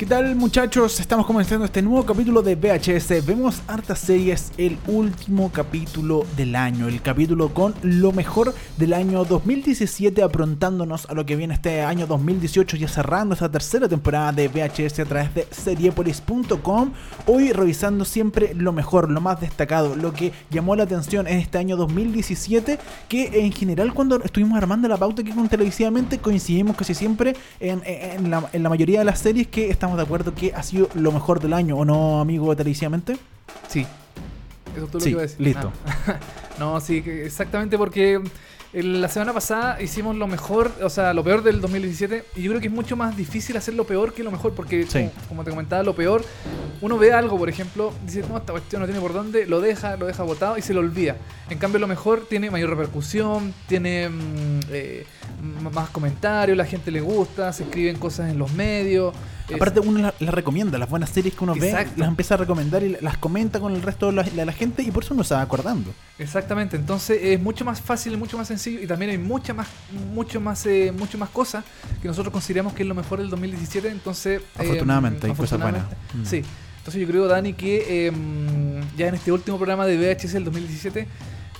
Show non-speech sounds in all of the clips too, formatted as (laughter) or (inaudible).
¿Qué tal muchachos? Estamos comenzando este nuevo capítulo de VHS. Vemos hartas series, el último capítulo del año, el capítulo con lo mejor del año 2017 aprontándonos a lo que viene este año 2018 ya cerrando esta tercera temporada de VHS a través de seriepolis.com. Hoy revisando siempre lo mejor, lo más destacado, lo que llamó la atención en este año 2017 que en general cuando estuvimos armando la pauta aquí con televisivamente coincidimos casi siempre en, la, en la mayoría de las series que estamos de acuerdo que ha sido lo mejor del año, ¿o no, amigo televisivamente? Sí. Eso es todo lo que iba a decir. listo. Ah. (laughs) no, sí, exactamente porque el- la semana pasada hicimos lo mejor, o sea, lo peor del 2017 y yo creo que es mucho más difícil hacer lo peor que lo mejor porque, Sí. como, como te comentaba, lo peor, uno ve algo, por ejemplo, dice, no, esta cuestión no tiene por dónde, lo deja, lo deja botado y se lo olvida. En cambio, lo mejor tiene mayor repercusión, tiene mm, eh, más comentarios, la gente le gusta, se escriben cosas en los medios. Aparte uno las las recomienda, las buenas series que uno Exacto. ve, las empieza a recomendar y las comenta con el resto de la, de la gente y por eso uno se va acordando. Exactamente, entonces es mucho más fácil, mucho más sencillo y también hay mucha más, mucho más, eh, mucho más cosas que nosotros consideramos que es lo mejor del 2017. Entonces, eh, Afortunadamente, hay cosas buenas. afortunadamente, Mm. Sí, entonces yo creo, Dani, que eh, ya en este último programa de VHS del 2017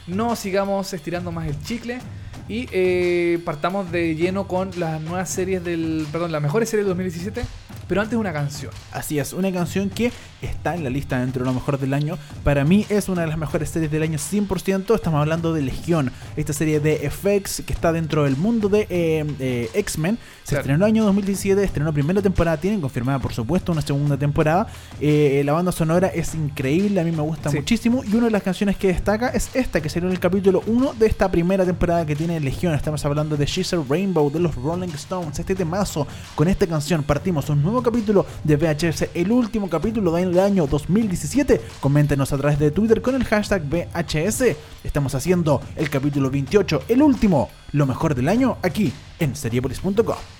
no sigamos estirando más el chicle y eh, partamos de lleno con las nuevas series del, perdón, las mejores series del 2017, pero antes una canción. Así es, una canción que está en la lista dentro de lo mejor del año. Para mí es una de las mejores series del año 100%. Estamos hablando de Legión, esta serie de FX que está dentro del mundo de eh, eh, X-Men. Se Claro. estrenó el año 2017, estrenó primera temporada, tienen confirmada por supuesto una segunda temporada. Eh, la banda sonora es increíble, a mí me gusta Sí. muchísimo. Y una de las canciones que destaca es esta, que salió en el capítulo 1 de esta primera temporada que tiene Legión. Estamos hablando de She's a Rainbow, de los Rolling Stones. Este temazo, con esta canción partimos un nuevo capítulo de VHS, el último capítulo del año 2017. Coméntenos a través de Twitter con el hashtag VHS. Estamos haciendo el capítulo 28, el último, lo mejor del año, aquí en seriepolis.com.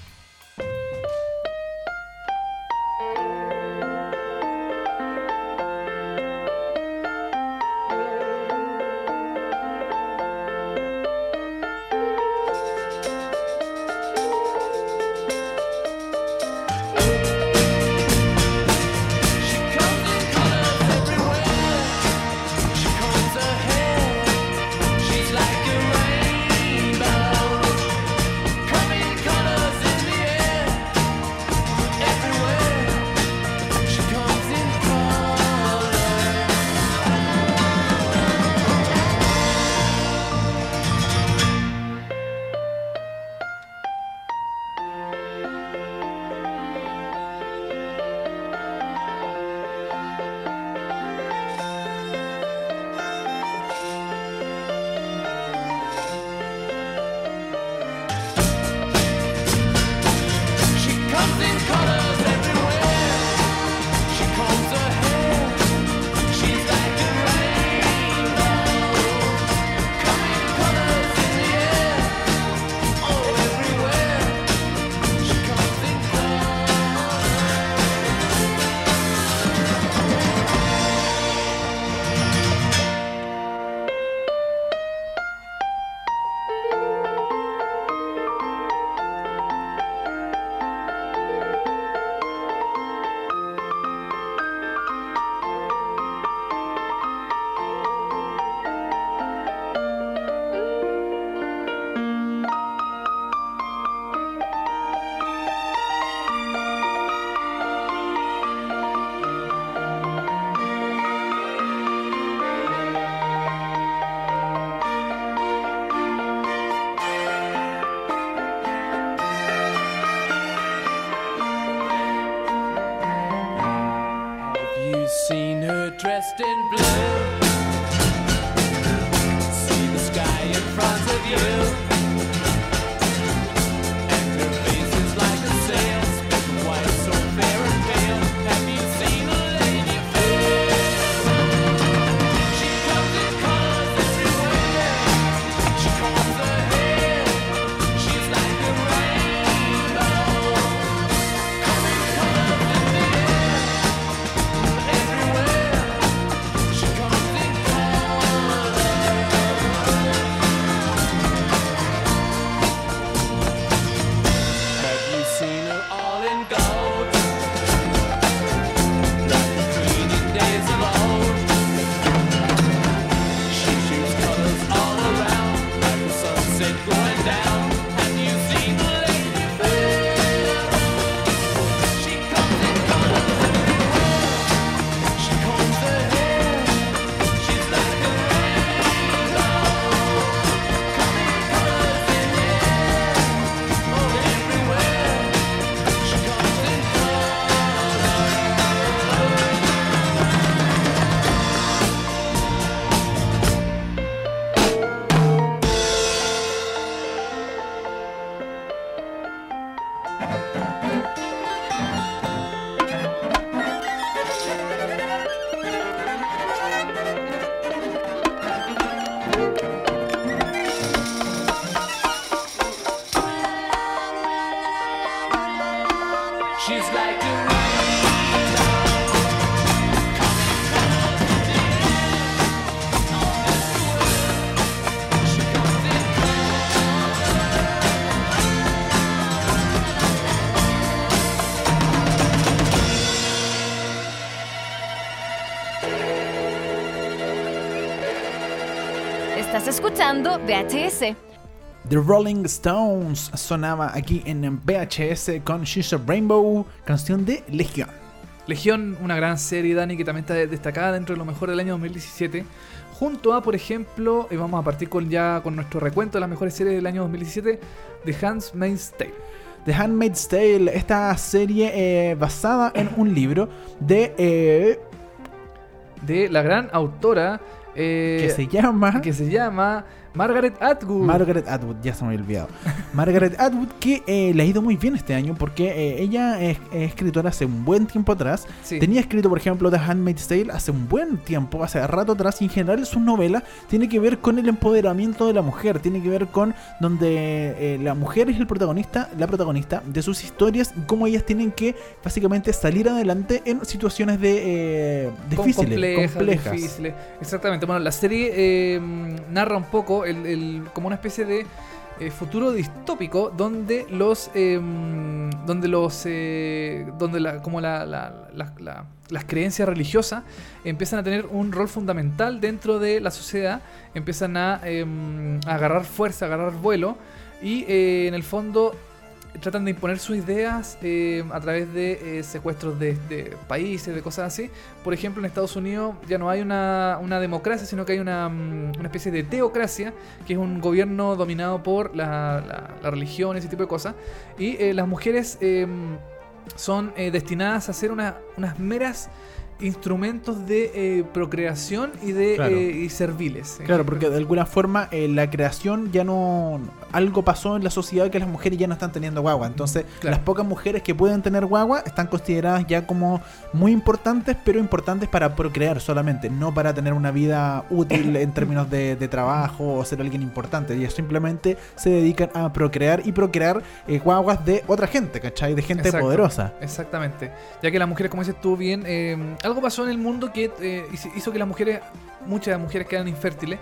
escuchando VHS. The Rolling Stones sonaba aquí en VHS con She's a Rainbow, canción de Legión. Legión, una gran serie, Dani, que también está destacada dentro de lo mejor del año 2017. Junto a, por ejemplo, y vamos a partir con ya con nuestro recuento de las mejores series del año 2017, The Handmaid's Tale. The Handmaid's Tale, esta serie eh, basada en un libro de eh, De la gran autora eh, que se llama que se llama Margaret Atwood. Margaret Atwood, ya se me había olvidado. Margaret Atwood, que eh, le ha ido muy bien este año porque eh, ella es, es escritora hace un buen tiempo atrás. Sí. Tenía escrito, por ejemplo, The Handmaid's Tale hace un buen tiempo, hace rato atrás, y en general sus novelas tiene que ver con el empoderamiento de la mujer, tiene que ver con donde eh, la mujer es el protagonista, la protagonista de sus historias y cómo ellas tienen que básicamente salir adelante en situaciones de eh, difíciles, complejas, complejas. difíciles. Exactamente. Bueno, la serie eh, narra un poco como una especie de eh, futuro distópico donde los eh, donde los eh, donde la, como la, la- la- la- las creencias religiosas empiezan a tener un rol fundamental dentro de la sociedad empiezan a, a agarrar fuerza agarrar vuelo y eh, en el fondo tratan de imponer sus ideas eh, a través de eh, secuestros de, países, de cosas así. Por ejemplo, en Estados Unidos ya no hay una, una democracia, sino que hay una, mm, una especie de teocracia, que es un gobierno dominado por la, la- la religión, ese tipo de cosas. Y eh, las mujeres eh, son destinadas a ser una- unas meras instrumentos de eh, procreación y de Claro. eh, y serviles. Claro, porque de alguna forma eh, la creación ya no. Algo pasó en la sociedad que las mujeres ya no están teniendo guagua. Entonces, Claro. las pocas mujeres que pueden tener guagua están consideradas ya como muy importantes, pero importantes para procrear solamente, no para tener una vida útil (laughs) en términos de, de trabajo o ser alguien importante. Ellas simplemente se dedican a procrear y procrear eh, guaguas de otra gente, ¿cachai? De gente Exacto. poderosa. Exactamente. Ya que las mujeres, como dices tú bien, eh, algo pasó en el mundo que eh, hizo- que las mujeres, muchas mujeres quedaran infértiles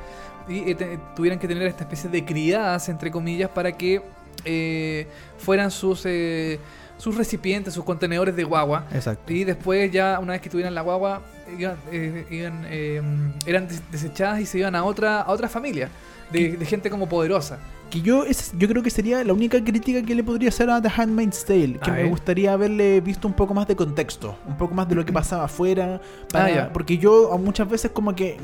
y eh, tuvieran que tener esta especie de criadas, entre comillas, para que eh, fueran sus, eh, sus recipientes, sus contenedores de guagua. Exacto. Y después ya una vez que tuvieran la guagua, iban, eh, iban, eh, eran des- desechadas y se iban a otra, a otra familia. De, de gente como poderosa. Que yo, es, yo creo que sería la única crítica que le podría hacer a The Handmaid's Tale. Que A me ver. gustaría haberle visto un poco más de contexto. Un poco más de lo que pasaba afuera. para- Ah. Porque yo muchas veces como que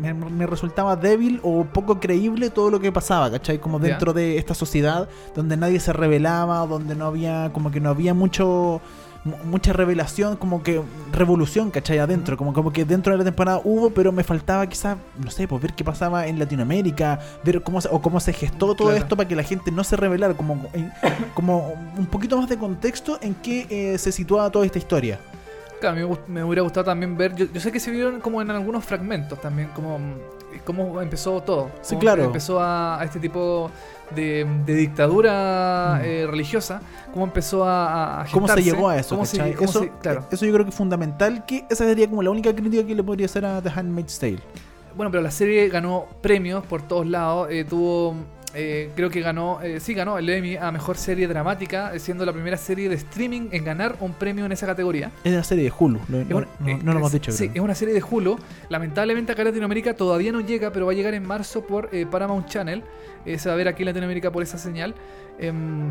me, me- me resultaba débil o poco creíble todo lo que pasaba, ¿cachai? Como dentro de esta sociedad donde nadie se revelaba, donde no había, como que no había mucho mu- mucha revelación, como que revolución, ¿cachai? Adentro, como, como que dentro de la temporada hubo, pero me faltaba quizás, no sé, pues ver qué pasaba en Latinoamérica, ver cómo se, o cómo se gestó todo Claro. esto para que la gente no se revelara, como, como un poquito más de contexto en qué eh, se situaba toda esta historia. Claro, me, gust- me hubiera gustado también ver. Yo, yo sé que se vieron como en algunos fragmentos también, como mm, cómo empezó todo. Sí, claro. Empezó a, a este tipo de, de dictadura Mm. eh, religiosa, cómo empezó a, a ¿Cómo se llegó a eso? eso, se- claro. eso yo creo que es fundamental, que esa sería como la única crítica que le podría hacer a The Handmaid's Tale. Bueno, pero la serie ganó premios por todos lados. eh, tuvo. Eh, creo que ganó. eh, sí, ganó el Emmy a mejor serie dramática, eh, siendo la primera serie de streaming en ganar un premio en esa categoría. Es una serie de Hulu, no, una- no- eh, no lo hemos dicho. Sí, creo. es una serie de Hulu. Lamentablemente acá en Latinoamérica todavía no llega, pero va a llegar en marzo por eh, Paramount Channel. Se va a ver aquí en Latinoamérica por esa señal. Em,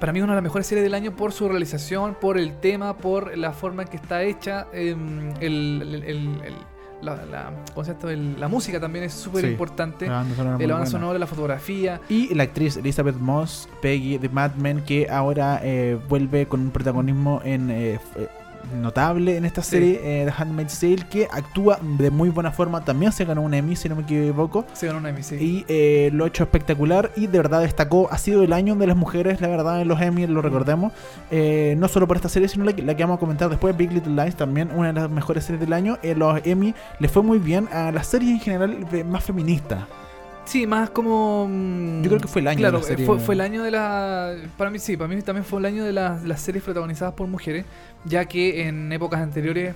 para mí es una de las mejores series del año por su realización, por el tema, por la forma en que está hecha. em, el, el- el- el- la, la- ¿cómo se llama esto? El- la música también es súper Sí, importante. La banda sonora banda buena. sonora, la fotografía. Y la actriz Elizabeth Moss, Peggy de Mad Men, que ahora eh, vuelve con un protagonismo en, eh, eh, notable en esta Sí. serie, eh, The Handmaid's Tale, que actúa de muy buena forma. También se ganó un Emmy, si no me equivoco. Se ganó una Emmy, sí. Y eh, lo ha hecho espectacular y de verdad destacó. Ha sido el año de las mujeres, la verdad, en los Emmy, lo recordemos. Eh, no solo por esta serie, sino la que, la que vamos a comentar después, Big Little Lies, también una de las mejores series del año. En los Emmy le fue muy bien a las series en general eh, más feministas. Sí, más como. mm, Yo creo que fue el año de Claro, la serie. Fue, fue el año de la. Para mí sí, para mí también fue el año de las, las series protagonizadas por mujeres, ya que en épocas anteriores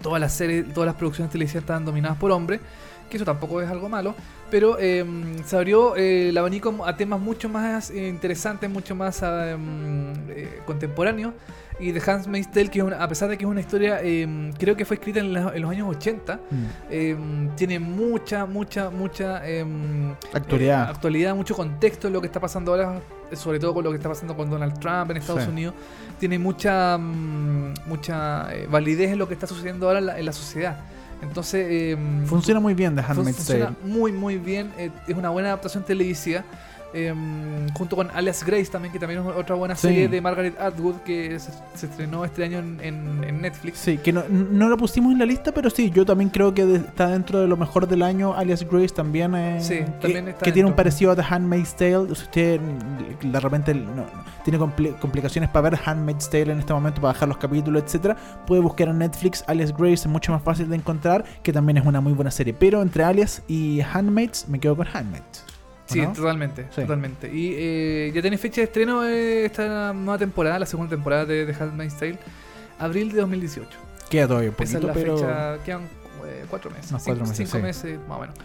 todas las series, todas las producciones televisivas estaban dominadas por hombres, que eso tampoco es algo malo, pero eh, se abrió eh, el abanico a temas mucho más interesantes, mucho más mm, eh, contemporáneos. Y The Handmaid's Tale, que es una- a pesar de que es una historia, eh, creo que fue escrita en, la- en los años 80, Mm. tiene mucha, mucha, mucha em, Actualidad. eh, actualidad, mucho contexto en lo que está pasando ahora, sobre todo con lo que está pasando con Donald Trump en Estados Sí. Unidos. Tiene mucha, mm, mucha eh, validez en lo que está sucediendo ahora en la, en la sociedad. Entonces, em, Funciona muy bien The Handmaid's funciona Tale. muy, muy bien. eh, es una buena adaptación televisiva. Em, junto con Alias Grace también, que también es otra buena Sí. serie de Margaret Atwood que se, se estrenó este año en, en- en Netflix. Sí, que no, no lo pusimos en la lista, pero sí, yo también creo que de- está dentro de lo mejor del año. Alias Grace también, eh, Sí, que, también está que tiene un parecido a The Handmaid's Tale. Si usted mm, de repente no- no- tiene compli- complicaciones para ver Handmaid's Tale en este momento, para bajar los capítulos, etcétera, puede buscar en Netflix Alias Grace, es mucho más fácil de encontrar, que también es una muy buena serie. Pero entre Alias y Handmaids, me quedo con Handmaids. ¿O Sí, no? totalmente, Sí. totalmente. Y eh, ya tiene fecha de estreno eh, esta nueva temporada, la segunda temporada de The Handmaid's Tale, abril de 2018. Queda todavía un Esa poquito, es la pero... fecha, quedan eh, cuatro meses. Cinco, cuatro meses, cinco sí. meses, más o menos.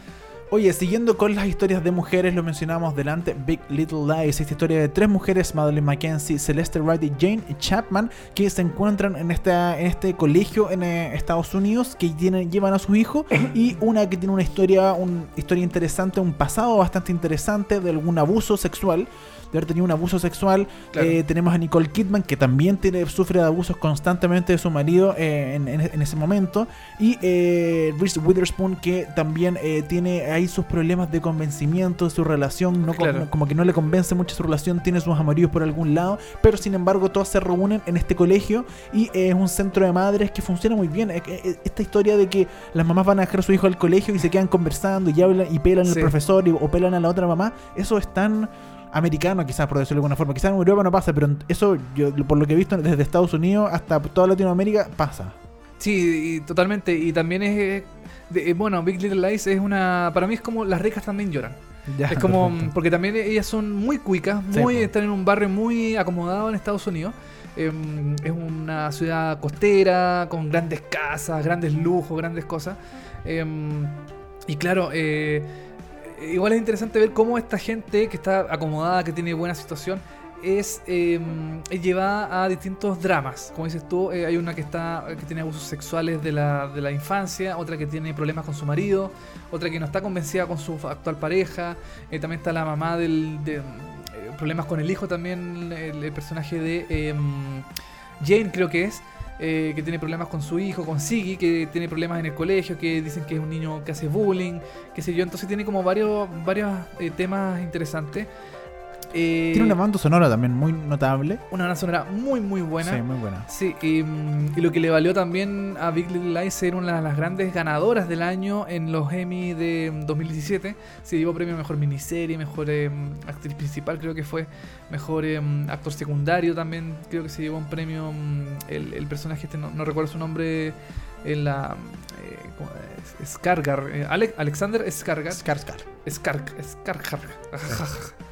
Oye, siguiendo con las historias de mujeres, lo mencionamos delante, Big Little Lies, esta historia de tres mujeres, Madeline Mackenzie, Celeste Wright y Jane Chapman, que se encuentran en, esta, en este colegio en eh, Estados Unidos, que tienen, llevan a su hijo, y una que tiene una historia, una historia interesante, un pasado bastante interesante de algún abuso sexual. De haber tenido un abuso sexual. Claro. Eh, tenemos a Nicole Kidman, que también tiene, sufre de abusos constantemente de su marido eh, en, en- en ese momento. Y eh, Reese Witherspoon, que también eh, tiene ahí sus problemas de convencimiento de su relación. No, Claro. como, como que no le convence mucho su relación, tiene sus amoríos por algún lado. Pero sin embargo, todas se reúnen en este colegio. Y eh, es un centro de madres que funciona muy bien. Eh, Esta historia de que las mamás van a dejar a su hijo al colegio y se quedan conversando y hablan y pelan al profesor y, o pelan a la otra mamá. Eso es tan americano, quizás por decirlo de alguna forma. Quizás en Europa no pasa, pero eso, yo por lo que he visto desde Estados Unidos hasta toda Latinoamérica, pasa. Sí, y totalmente. Y también es. de- eh, bueno, Big Little Lies es una. Para mí es como las ricas también lloran. Ya, es como. perfecto. Porque también ellas son muy cuicas, muy, están en un barrio muy acomodado en Estados Unidos. Em, es una ciudad costera, con grandes casas, grandes lujos, grandes cosas. Em, y claro, eh, igual es interesante ver cómo esta gente que está acomodada, que tiene buena situación, es, es llevada a distintos dramas. Como dices tú, eh, hay una que está que tiene abusos sexuales de la, de la infancia, otra que tiene problemas con su marido, otra que no está convencida con su actual pareja, eh, también está la mamá del... de, eh, problemas con el hijo también, el, el personaje de em, Jane creo que es, eh, que tiene problemas con su hijo, con Siggy, que tiene problemas en el colegio, que dicen que es un niño que hace bullying, qué sé yo, entonces tiene como varios, varios eh, temas interesantes. Eh, Tiene una banda sonora también muy notable. una banda sonora muy muy buena. Sí, muy buena. Sí, y, mm, y lo que le valió también a Big Little Lies ser una de las grandes ganadoras del año en los Emmy de mm, 2017. Se llevó premio a mejor miniserie, mejor eh, mm, actriz principal, creo que fue, mejor eh, mm, actor secundario también, creo que se llevó un premio mm, el, el personaje, este no, no recuerdo su nombre, en la. eh. Skargar, eh, Ale- Alexander Skargar. Skarsgård. Skarg, Skargar. (laughs)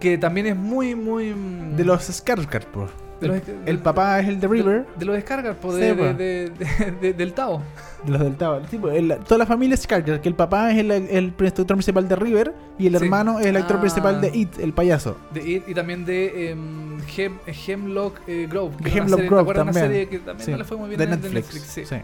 que también es muy, muy. mm, De los Skarsgård, de El papá es el de River, de, de los descargas po, Sí, de, de- de- de- (laughs) de- del Tao. de los del Tao. El tipo, el- toda la familia es Skarsgård, que el papá es el, el actor principal de River y el Sí. hermano es el actor Ah. principal de It, el payaso. De It y también de em, Hem- Hemlock eh, Grove. que Hemlock serie- ¿te Grove acuerdas? Una también. serie que también no le fue muy bien de en- Netflix. sí. sí.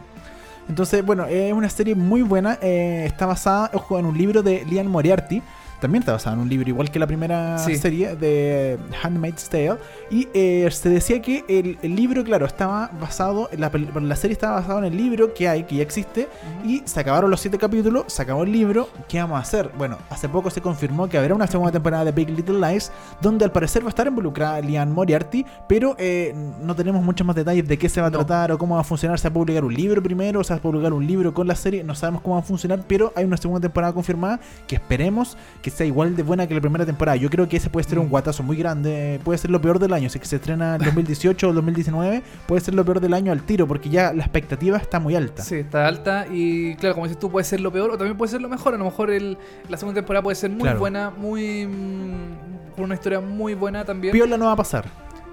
Entonces, bueno, es una serie muy buena. eh, está basada, ojo, en un libro de Lian Moriarty. También está basada en un libro, igual que la primera Sí. serie de Handmaid's Tale. Y eh, se decía que el, el libro, claro, estaba basado, la, la serie estaba basada en el libro que hay, que ya existe. Y se acabaron los siete capítulos, se acabó el libro. ¿Qué vamos a hacer? Bueno, hace poco se confirmó que habrá una segunda temporada de Big Little Lies, donde al parecer va a estar involucrada Lian Moriarty, pero eh, no tenemos muchos más detalles de qué se va a No. tratar o cómo va a funcionar. ¿Se va a publicar un libro primero? ¿Se va a publicar un libro con la serie? No sabemos cómo va a funcionar, pero hay una segunda temporada confirmada que esperemos que que sea igual de buena que la primera temporada. Yo creo que ese puede ser un Mm. guatazo muy grande. Puede ser lo peor del año. Si se estrena en 2018 o 2019, puede ser lo peor del año al tiro, porque ya la expectativa está muy alta. Sí, está alta y claro, como dices tú, puede ser lo peor o también puede ser lo mejor. A lo mejor el, la segunda temporada puede ser muy Claro. buena, muy mm, con una historia muy buena también. Piola no va a pasar.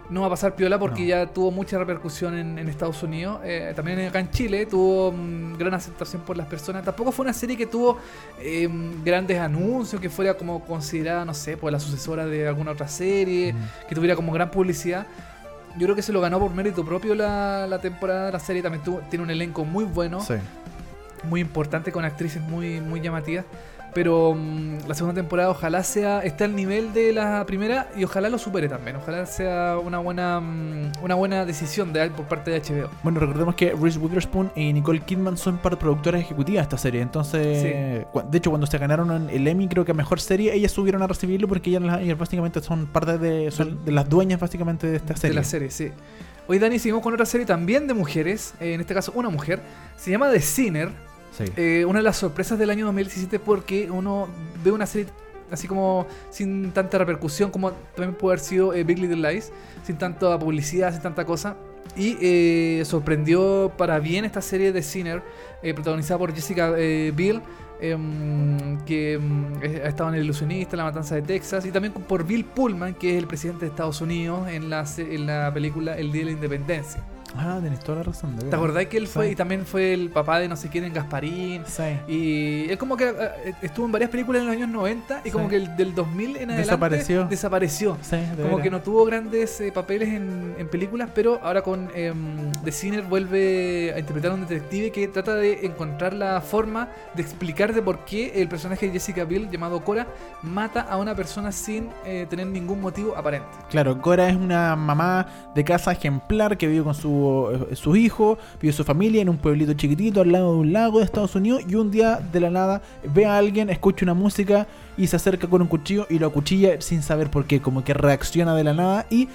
No va a pasar piola porque No. ya tuvo mucha repercusión en, en Estados Unidos. Eh, también acá en Chile tuvo mm, gran aceptación por las personas. Tampoco fue una serie que tuvo eh, grandes anuncios, que fuera como considerada, no sé, por la sucesora de alguna otra serie, que tuviera como gran publicidad. Yo creo que se lo ganó por mérito propio la, la temporada. La serie también tuvo- tiene un elenco muy bueno Sí. muy importante con actrices muy, muy llamativas. Pero mm, la segunda temporada ojalá sea esté al nivel de la primera y ojalá lo supere también. Ojalá sea una buena mm, una buena decisión de, por parte de HBO. Bueno, recordemos que Reese Witherspoon y Nicole Kidman son par- productoras ejecutivas de esta serie. Entonces, de hecho, cuando se ganaron el Emmy, creo que a mejor serie, ellas subieron a recibirlo porque ellas, las- ellas básicamente son parte de, son de las dueñas básicamente de esta serie. De la serie, sí. Hoy Dani seguimos con otra serie también de mujeres, eh, en este caso una mujer, se llama The Sinner. Eh, una de las sorpresas del año 2017 porque uno ve una serie así como sin tanta repercusión como también puede haber sido eh, Big Little Lies, sin tanta publicidad, sin tanta cosa. Y eh, sorprendió para bien esta serie de Sinner, eh, protagonizada por Jessica Biel, em, que eh, ha estado en El Ilusionista, La Matanza de Texas, y también por Bill Pullman, que es el presidente de Estados Unidos en la, en la película El Día de la Independencia. Ah, tenés toda la razón. de ¿Te acordás que él fue Sí. y también fue el papá de no sé quién en Gasparín? Sí. Y es como que eh, estuvo en varias películas en los años 90 y como que el, del 2000 en adelante Desapareció. desapareció. Sí, de Como que no tuvo grandes eh, papeles en, en películas, pero ahora con em, The Sinner vuelve a interpretar a un detective que trata de encontrar la forma de explicar de por qué el personaje de Jessica Biel, llamado Cora, mata a una persona sin eh, tener ningún motivo aparente. Claro, Cora es una mamá de casa ejemplar que vive con su, eh, sus hijos, vive su familia en un pueblito chiquitito al lado de un lago de Estados Unidos y un día de la nada ve a alguien, escucha una música y se acerca con un cuchillo y lo acuchilla sin saber por qué, como que reacciona de la nada y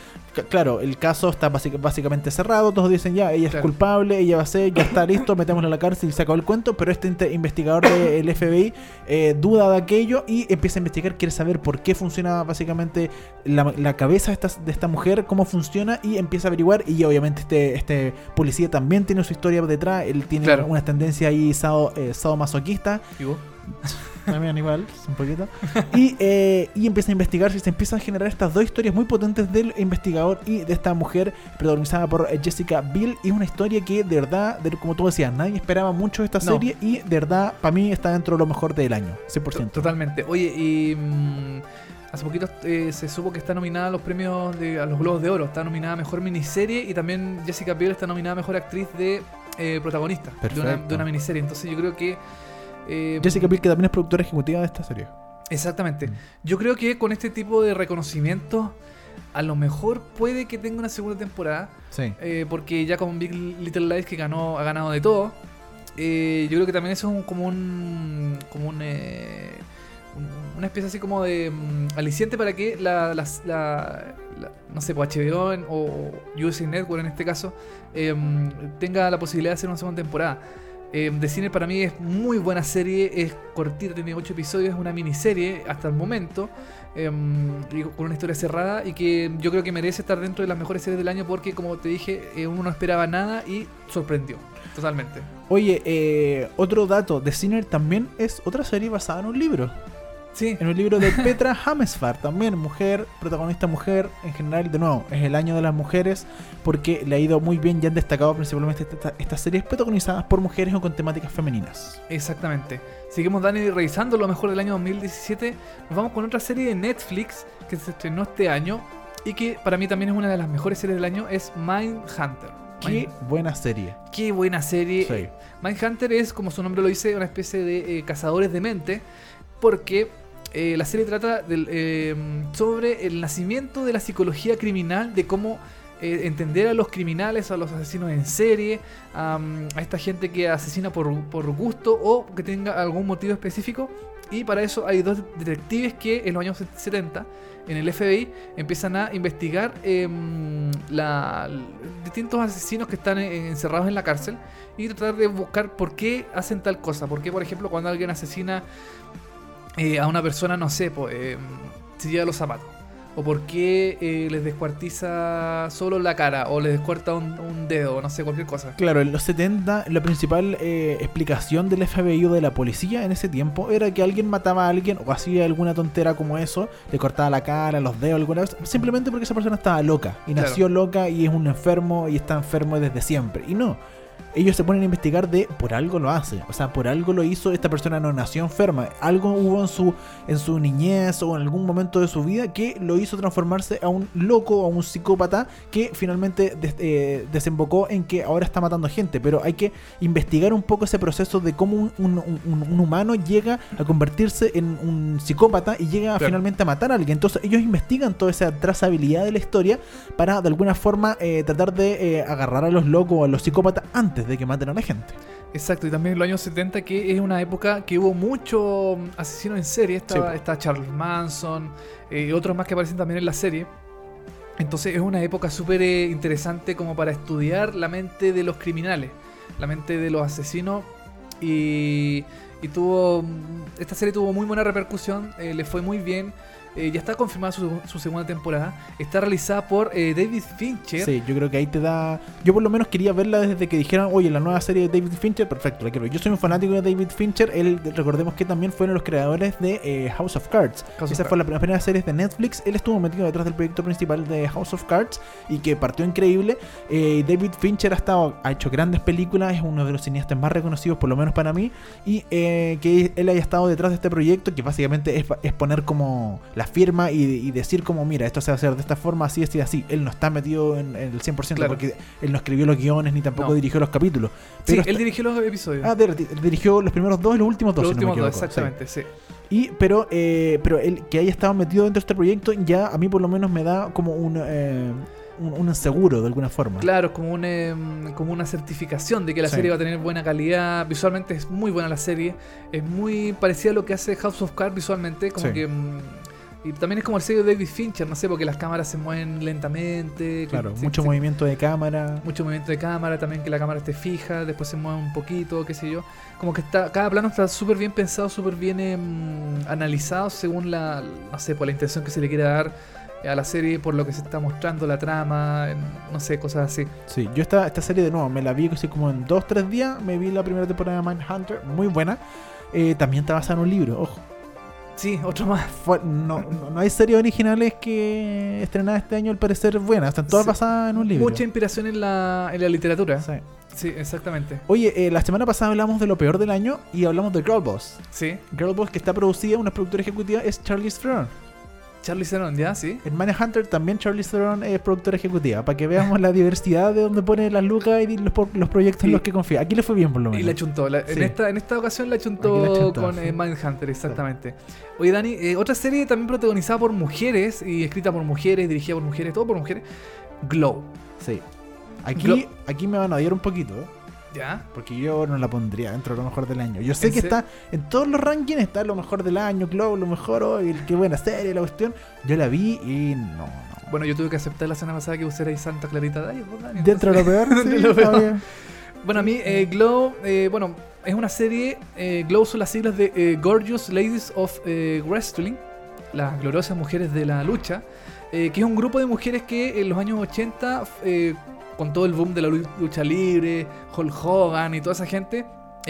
claro, el caso está básic- básicamente cerrado, todos dicen ya, ella es Claro. culpable, ella va a ser, ya está listo, metémosla a la cárcel y se acabó el cuento, pero este investigador del FBI eh, duda de aquello y empieza a investigar, quiere saber por qué funciona básicamente la, la cabeza de esta, de esta mujer, cómo funciona y empieza a averiguar y obviamente este, este policía también tiene su historia detrás, él tiene Claro. una tendencia ahí sado, eh, sadomasoquista, ¿Y vos? (laughs) también igual, un poquito, (laughs) y, eh, y empieza a investigar, se empiezan a generar estas dos historias muy potentes del investigador y de esta mujer protagonizada por eh, Jessica Biel y es una historia que de verdad, de- como tú decías, nadie esperaba mucho de esta No. serie y de verdad para mí está dentro de lo mejor del año, 100%. Totalmente. Oye, y mm, hace poquito eh, se supo que está nominada a los premios de a los Globos de Oro. Está nominada a Mejor Miniserie y también Jessica Biel está nominada a Mejor Actriz de eh, Protagonista de una, Perfecto. de una miniserie. Entonces yo creo que... eh, Jessica Biel que también es productora ejecutiva de esta serie. Exactamente. Mm. Yo creo que con este tipo de reconocimiento a lo mejor puede que tenga una segunda temporada. Sí. eh, porque ya con Big Little Lies que ganó, ha ganado de todo. eh, yo creo que también eso es un, como un. como un. eh, un- una especie así como de mm, aliciente para que la, las- la- la- no sé, pues HBO en- o USA Network en este caso em, tenga la posibilidad de hacer una segunda temporada. Em, The Sinner para mí es muy buena serie, es cortita, tiene 8 episodios, es una miniserie hasta el momento, em, con una historia cerrada y que yo creo que merece estar dentro de las mejores series del año porque, como te dije, eh, uno no esperaba nada y sorprendió totalmente. Oye, eh, otro dato, The Sinner también es otra serie basada en un libro. Sí, En un libro de (laughs) Petra Hamesfar, también mujer, protagonista mujer, en general, de nuevo, es el año de las mujeres, porque le ha ido muy bien y han destacado principalmente esta- estas series protagonizadas por mujeres o con temáticas femeninas. Exactamente. Seguimos, Dani, revisando lo mejor del año 2017. Nos vamos con otra serie de Netflix que se estrenó este año y que para mí también es una de las mejores series del año, es Mindhunter. Qué buena serie. Qué buena serie. Sí. Mindhunter es, como su nombre lo dice, una especie de eh, cazadores de mente, porque eh, la serie trata del, eh, sobre el nacimiento de la psicología criminal, de cómo eh, entender a los criminales, a los asesinos en serie, a esta gente que asesina por, gusto o que tenga algún motivo específico. Y para eso hay dos detectives que en los años 70 en el FBI empiezan a investigar em, distintos asesinos que están encerrados en la cárcel y tratar de buscar por qué hacen tal cosa. Por qué, por ejemplo, cuando alguien asesina eh, a una persona, no sé, pues, eh, se lleva los zapatos. O por qué eh, les descuartiza solo la cara, o les descuarta un, un dedo, no sé, cualquier cosa. Claro, en los 70 la principal eh, explicación del FBI o de la policía en ese tiempo era que alguien mataba a alguien o hacía alguna tontera como eso, le cortaba la cara, los dedos, alguna vez, simplemente porque esa persona estaba loca y Claro. nació loca y es un enfermo y está enfermo desde siempre. Y no. Ellos se ponen a investigar de por algo lo hace, o sea, por algo lo hizo, esta persona no nació enferma, algo hubo en su en su niñez o en algún momento de su vida que lo hizo transformarse a un loco, a un psicópata que finalmente des- eh, desembocó en que ahora está matando gente. Pero hay que investigar un poco ese proceso de cómo un, un- un- un humano llega a convertirse en un psicópata y llega Claro. finalmente a matar a alguien. Entonces ellos investigan toda esa trazabilidad de la historia para de alguna forma eh, tratar de eh, agarrar a los locos o a los psicópatas antes de que maten a la gente. Exacto, y también en los años 70, que es una época que hubo mucho asesino en serie. Estaba, Sí. está Charles Manson, eh, y otros más que aparecen también en la serie. Entonces es una época súper eh, interesante como para estudiar la mente de los criminales, la mente de los asesinos. Y, y tuvo. Esta serie tuvo muy buena repercusión, eh, le fue muy bien. Eh, ya está confirmada su, su segunda temporada. Está realizada por eh, David Fincher. Sí, yo creo que ahí te da. Yo por lo menos quería verla desde que dijeron, oye, la nueva serie de David Fincher, perfecto, la quiero. Yo soy un fanático de David Fincher. Él, recordemos que también fueron los creadores de eh, House of Cards. House of Esa fue la primera, primera serie de Netflix. Él estuvo metido detrás del proyecto principal de House of Cards y que partió increíble. Eh, David Fincher ha estado, ha hecho grandes películas, es uno de los cineastas más reconocidos, por lo menos para mí. Y eh, que él haya estado detrás de este proyecto, que básicamente es, es poner como la firma y, y decir como, mira, esto se va a hacer de esta forma, así, así, así. Él no está metido en, en el 100% Claro. porque él no escribió los guiones ni tampoco No. dirigió los capítulos. Sí, él dirigió los episodios. Ah, de- dirigió los primeros dos y los últimos dos. los si no me últimos dos. Sí. exactamente, sí. Y, pero, eh, pero él que haya estado metido dentro de este proyecto ya a mí por lo menos me da como un, eh, un, un seguro de alguna forma. Claro, como, un, em, como una certificación de que la Sí. serie va a tener buena calidad. Visualmente es muy buena la serie. Es muy parecida a lo que hace House of Cards visualmente. Como Sí. que. Y también es como el sello de David Fincher, no sé, porque las cámaras se mueven lentamente. Claro, mucho movimiento de cámara. mucho movimiento de cámara, también que la cámara esté fija, después se mueve un poquito, qué sé yo. Como que está, cada plano está súper bien pensado, súper bien em, analizado según la, no sé, por la intención que se le quiera dar a la serie, por lo que se está mostrando, la trama, no sé, cosas así. Sí, yo esta, esta serie de nuevo me la vi así como en dos, tres días. Me vi la primera temporada de Mindhunter, muy buena. Eh, también está basada en un libro, ojo. Sí, otro más. No, no, no hay series originales que estrenadas este año al parecer buenas. Están todas Sí. basadas en un libro. Mucha inspiración en la, en la literatura. Sí. Sí, exactamente. Oye, eh, la semana pasada hablamos de lo peor del año y hablamos de Girl Boss. Sí. Girl Boss que está producida, una productora ejecutiva es Charlize Theron. Charlie Theron, ¿ya? Sí. En Hunter también Charlize Theron es productora ejecutiva, para que veamos la diversidad de donde pone las lucas y los, proyectos en Y- los que confía. Aquí le fue bien por lo Y menos. la chuntó. la- en, esta, en esta ocasión la chuntó, la chuntó, con sí. eh, Mindhunter, exactamente. Oye, Dani, eh, otra serie también protagonizada por mujeres y escrita por mujeres, dirigida por mujeres, todo por mujeres. Glow. Sí. Aquí, aquí me van a odiar un poquito, ¿Ya? porque yo no la pondría dentro de lo mejor del año. Yo sé ¿En que está en todos los rankings, está lo mejor del año, Glow, lo mejor, oh, y qué buena serie, la cuestión. Yo la vi y no, no. Bueno, yo tuve que aceptar la semana pasada que vos erais Santa Clarita Diet, ¿no, Dani? Dentro de lo peor, (laughs) sí, de lo peor. Bueno, a mí eh, Glow, eh, bueno, es una serie, eh, Glow son las siglas de eh, Gorgeous Ladies of eh, Wrestling, las gloriosas mujeres de la lucha, eh, que es un grupo de mujeres que en los años 80, eh, con todo el boom de la lu- lucha libre, Hulk Hogan y toda esa gente,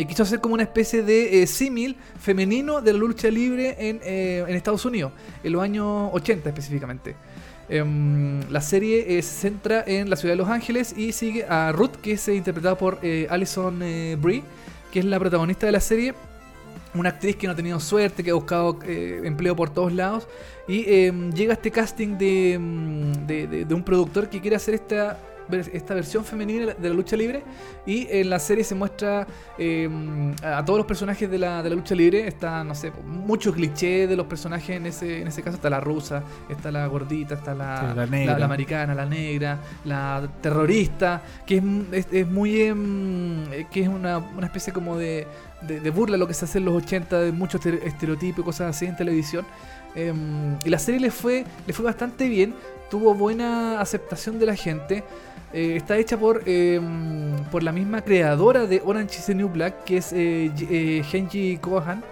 quiso hacer como una especie de eh, símil femenino de la lucha libre en, eh, Estados Unidos, en los años 80 específicamente. Em, la serie eh, se centra en la ciudad de Los Ángeles y sigue a Ruth, que es eh, interpretada por Alison eh, Brie, que es la protagonista de la serie. Una actriz que no ha tenido suerte, que ha buscado empleo por todos lados. Y em, llega este casting de, em, de- un productor que quiere hacer esta, esta versión femenina de la lucha libre. Y en la serie se muestra em, a todos los personajes de la, de la lucha libre. Está, no sé, mucho cliché de los personajes en ese, en ese caso. Está la rusa, está la gordita, está la, Sí, la negra. la americana, la negra, la terrorista, que es, es, es muy. eh, que es una, una especie como de, de, de burla lo que se hace en los 80, de muchos estere- estereotipos y cosas así en televisión. Em, y la serie le fue, le fue bastante bien, tuvo buena aceptación de la gente. Eh, está hecha por, em, por la misma creadora de Orange is the New Black, que es eh, eh, Genji Kohan.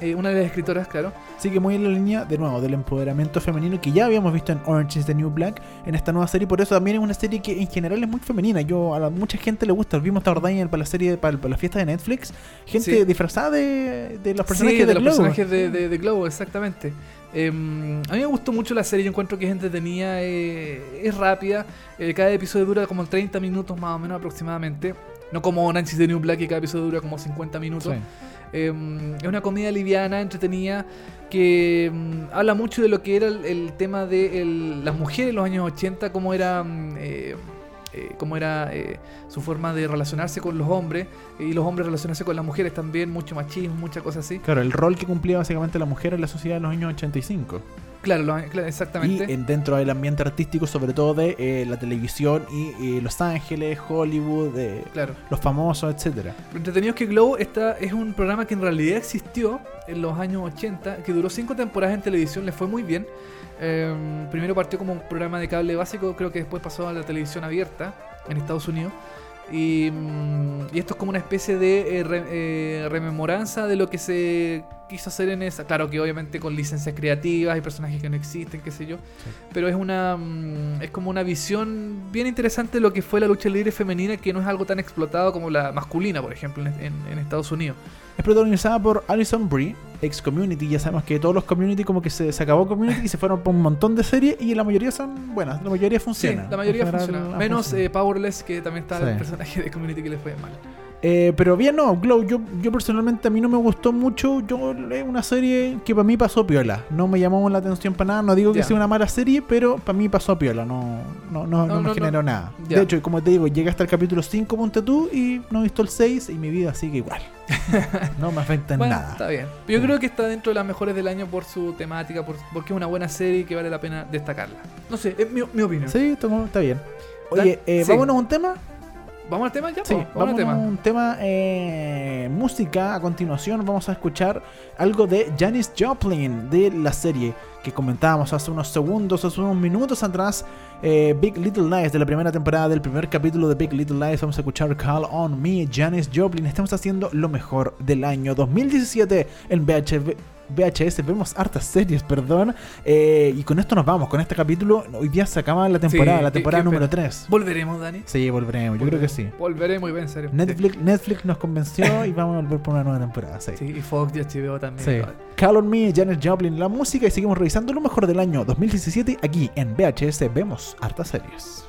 eh, una de las escritoras, claro. Sigue muy en la línea, de nuevo, del empoderamiento femenino que ya habíamos visto en Orange is the New Black, en esta nueva serie. Por eso también es una serie que en general es muy femenina. Yo A la, mucha gente le gusta. Vimos esta Daniel para la serie, para, para la fiesta de Netflix. Gente Sí. disfrazada de, de los personajes sí, de de los Globo. personajes de, de- de Globo, exactamente. Em, a mí me gustó mucho la serie, yo encuentro que es entretenida, eh, es rápida, eh, cada episodio dura como 30 minutos más o menos aproximadamente. No como is the New Black, que cada episodio dura como 50 minutos. Sí. Eh, es una comedia liviana, entretenida, que mm, habla mucho de lo que era el, el tema de el- las mujeres en los años 80, cómo era, mm, eh, cómo era eh, su forma de relacionarse con los hombres y los hombres relacionarse con las mujeres también, mucho machismo, muchas cosas así. Claro, el rol que cumplía básicamente la mujer en la sociedad en los años 85. Claro, lo- claro, Y exactamente. en- dentro del ambiente artístico, sobre todo de eh, la televisión y, Los Ángeles, Hollywood, de Claro. los famosos, etcétera. Lo entretenido es que Glow está, es un programa que en realidad existió en los años 80, que duró cinco temporadas en televisión, le fue muy bien. Eh, primero partió como un programa de cable básico, creo que después pasó a la televisión abierta en Estados Unidos. Y, mm, esto es como una especie de eh, eh, rememoranza de lo que se quiso hacer en esa. Claro que obviamente con licencias creativas y personajes que no existen, qué sé yo. Pero es una mm, es como una visión bien interesante de lo que fue la lucha libre femenina, que no es algo tan explotado como la masculina, por ejemplo, en, en- en Estados Unidos. Es protagonizada por Alison Brie, ex Community. Ya sabemos que todos los Community, como que se, se acabó Community y se fueron por un montón de series. Y la mayoría son buenas, la mayoría funciona. Sí, la mayoría funciona. Menos eh, Powerless, que también está Sí. el personaje de Community que le fue mal. Eh, pero bien, no, Glow, yo, yo personalmente a mí no me gustó mucho. Yo es una serie que para mí pasó piola. No me llamó la atención para nada. No digo que sea una mala serie, pero para mí pasó piola. No, no, no, no No, me generó nada. De hecho, como te digo, llegué hasta el capítulo 5, ponte tú, y no he visto el 6 y mi vida sigue igual. (laughs) no me afecta en Bueno, nada. está bien. Yo creo que está dentro de las mejores del año por su temática, por- porque es una buena serie y que vale la pena destacarla. No sé, es mi, mi opinión. Sí, está, está bien. Oye, eh, sí. vámonos a un tema. ¿Vamos al tema ya? Sí, po? vamos al tema. un tema eh, música. A continuación vamos a escuchar algo de Janis Joplin de la serie que comentábamos hace unos segundos, hace unos minutos atrás. eh, Big Little Lies de la primera temporada del primer capítulo de Big Little Lies. Vamos a escuchar Call on Me, Janis Joplin. Estamos haciendo lo mejor del año 2017 en VHV. VHS, vemos hartas series, perdón. eh, y con esto nos vamos, con este capítulo. Hoy día se acaba la temporada, Sí, la temporada número pena. 3. Volveremos, Dani. Sí, volveremos, yo creo que sí. Volveremos y en serio. Netflix, Netflix nos convenció y vamos a volver por una nueva temporada. Sí. Sí, y Fox y HBO también. Sí. Call on Me, Janet Joplin, la música y seguimos revisando lo mejor del año 2017 aquí en VHS. Vemos hartas series.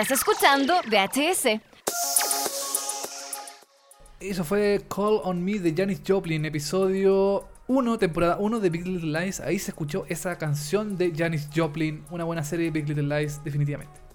Estás escuchando VHS. Eso fue Call on Me de Janis Joplin, episodio 1, temporada 1 de Big Little Lies. Ahí se escuchó esa canción de Janis Joplin. Una buena serie de Big Little Lies, definitivamente.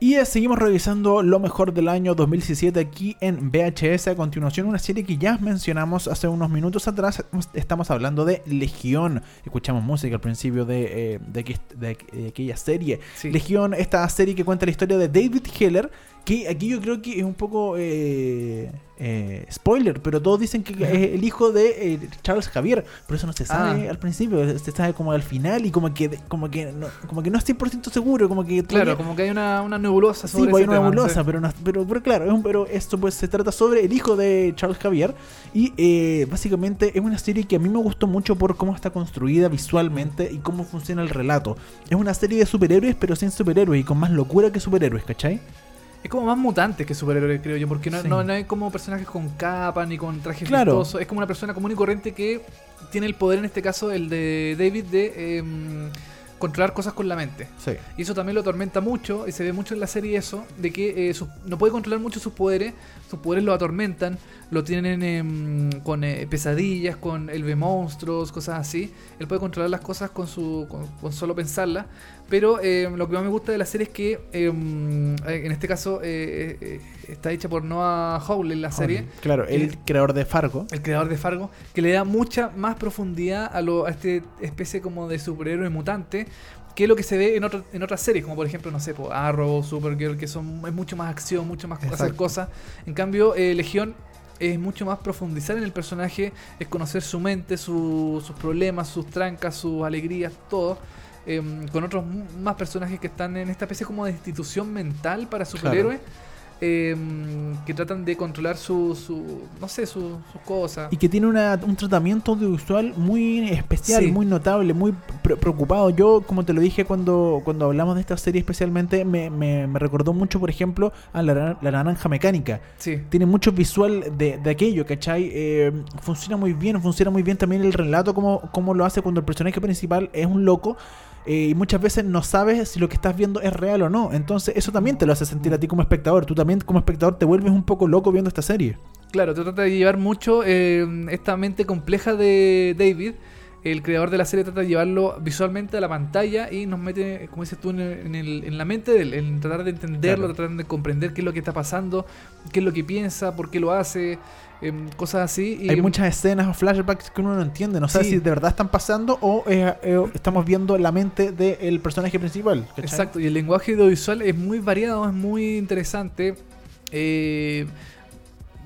Y seguimos revisando lo mejor del año 2017 aquí en VHS. A continuación, una serie que ya mencionamos hace unos minutos atrás. Estamos hablando de Legión. Escuchamos música al principio de, eh, de, aqu- de aqu- de aquella serie. Sí. Legión, esta serie que cuenta la historia de David Heller. Que aquí yo creo que es un poco eh, eh, spoiler, pero todos dicen que es el hijo de eh, Charles Javier. Por eso no se sabe Ah. al principio, se sabe como al final y como que como que no, como que no es 100% seguro. Como que Claro, todavía- como que hay una, una nebulosa Sí, pues hay una tema, nebulosa, sí. pero, no- pero, pero claro, es un- pero esto pues se trata sobre el hijo de Charles Javier y básicamente es una serie que a mí me gustó mucho por cómo está construida visualmente y cómo funciona el relato. Es una serie de superhéroes pero sin superhéroes y con más locura que superhéroes, ¿cachai? Es como más mutantes que superhéroes, creo yo, porque no, Sí. no, no hay como personajes con capa ni con trajes Claro. vistosos. Es como una persona común y corriente que tiene el poder, en este caso, el de David, de em, controlar cosas con la mente. Sí. Y eso también lo atormenta mucho, y se ve mucho en la serie eso, de que eh, sus- no puede controlar mucho sus poderes, sus poderes lo atormentan, lo tienen em, con eh, pesadillas, con él ve monstruos, cosas así. Él puede controlar las cosas con, su, con, con solo pensarlas, pero em, lo que más me gusta de la serie es que, em, eh, en este caso, eh, eh, está hecha por Noah Hawley, la serie. Claro, el que- creador de Fargo. El creador de Fargo, que le da mucha más profundidad a, lo, a este especie como de superhéroe mutante que lo que se ve en, otro- en otras series, como por ejemplo, no sé, Arrow, Supergirl, que son es mucho más acción, mucho más hacer Exacto. cosas. En cambio, eh, Legión es mucho más profundizar en el personaje, es conocer su mente, su- sus problemas, sus trancas, sus alegrías, todo. Em, con otros más personajes que están en esta especie como de institución mental para superhéroes. em, que tratan de controlar su, su no sé, su- sus cosas. Y que tiene una- un tratamiento audiovisual muy especial, Sí. muy notable, muy pre- preocupado. Yo, como te lo dije cuando, cuando hablamos de esta serie especialmente, me, me- me recordó mucho, por ejemplo, a la Naranja Mecánica. Sí. Tiene mucho visual de, de aquello, ¿cachai? Eh, funciona muy bien, funciona muy bien también el relato, como, como lo hace cuando el personaje principal es un loco. Eh, y muchas veces no sabes si lo que estás viendo es real o no. Entonces eso también te lo hace sentir a ti como espectador. Tú también como espectador te vuelves un poco loco viendo esta serie. Claro, te trata de llevar mucho eh, esta mente compleja de David. El creador de la serie trata de llevarlo visualmente a la pantalla y nos mete, como dices tú, en, el- en el- en la mente de él, en tratar de entenderlo, Claro. tratar de comprender qué es lo que está pasando, qué es lo que piensa, por qué lo hace, em, cosas así. Y, Hay muchas escenas o flashbacks que uno no entiende, no sabe Sí. si de verdad están pasando o eh, eh, estamos viendo la mente del personaje principal. ¿cachai? Exacto, y el lenguaje audiovisual es muy variado, es muy interesante. Eh,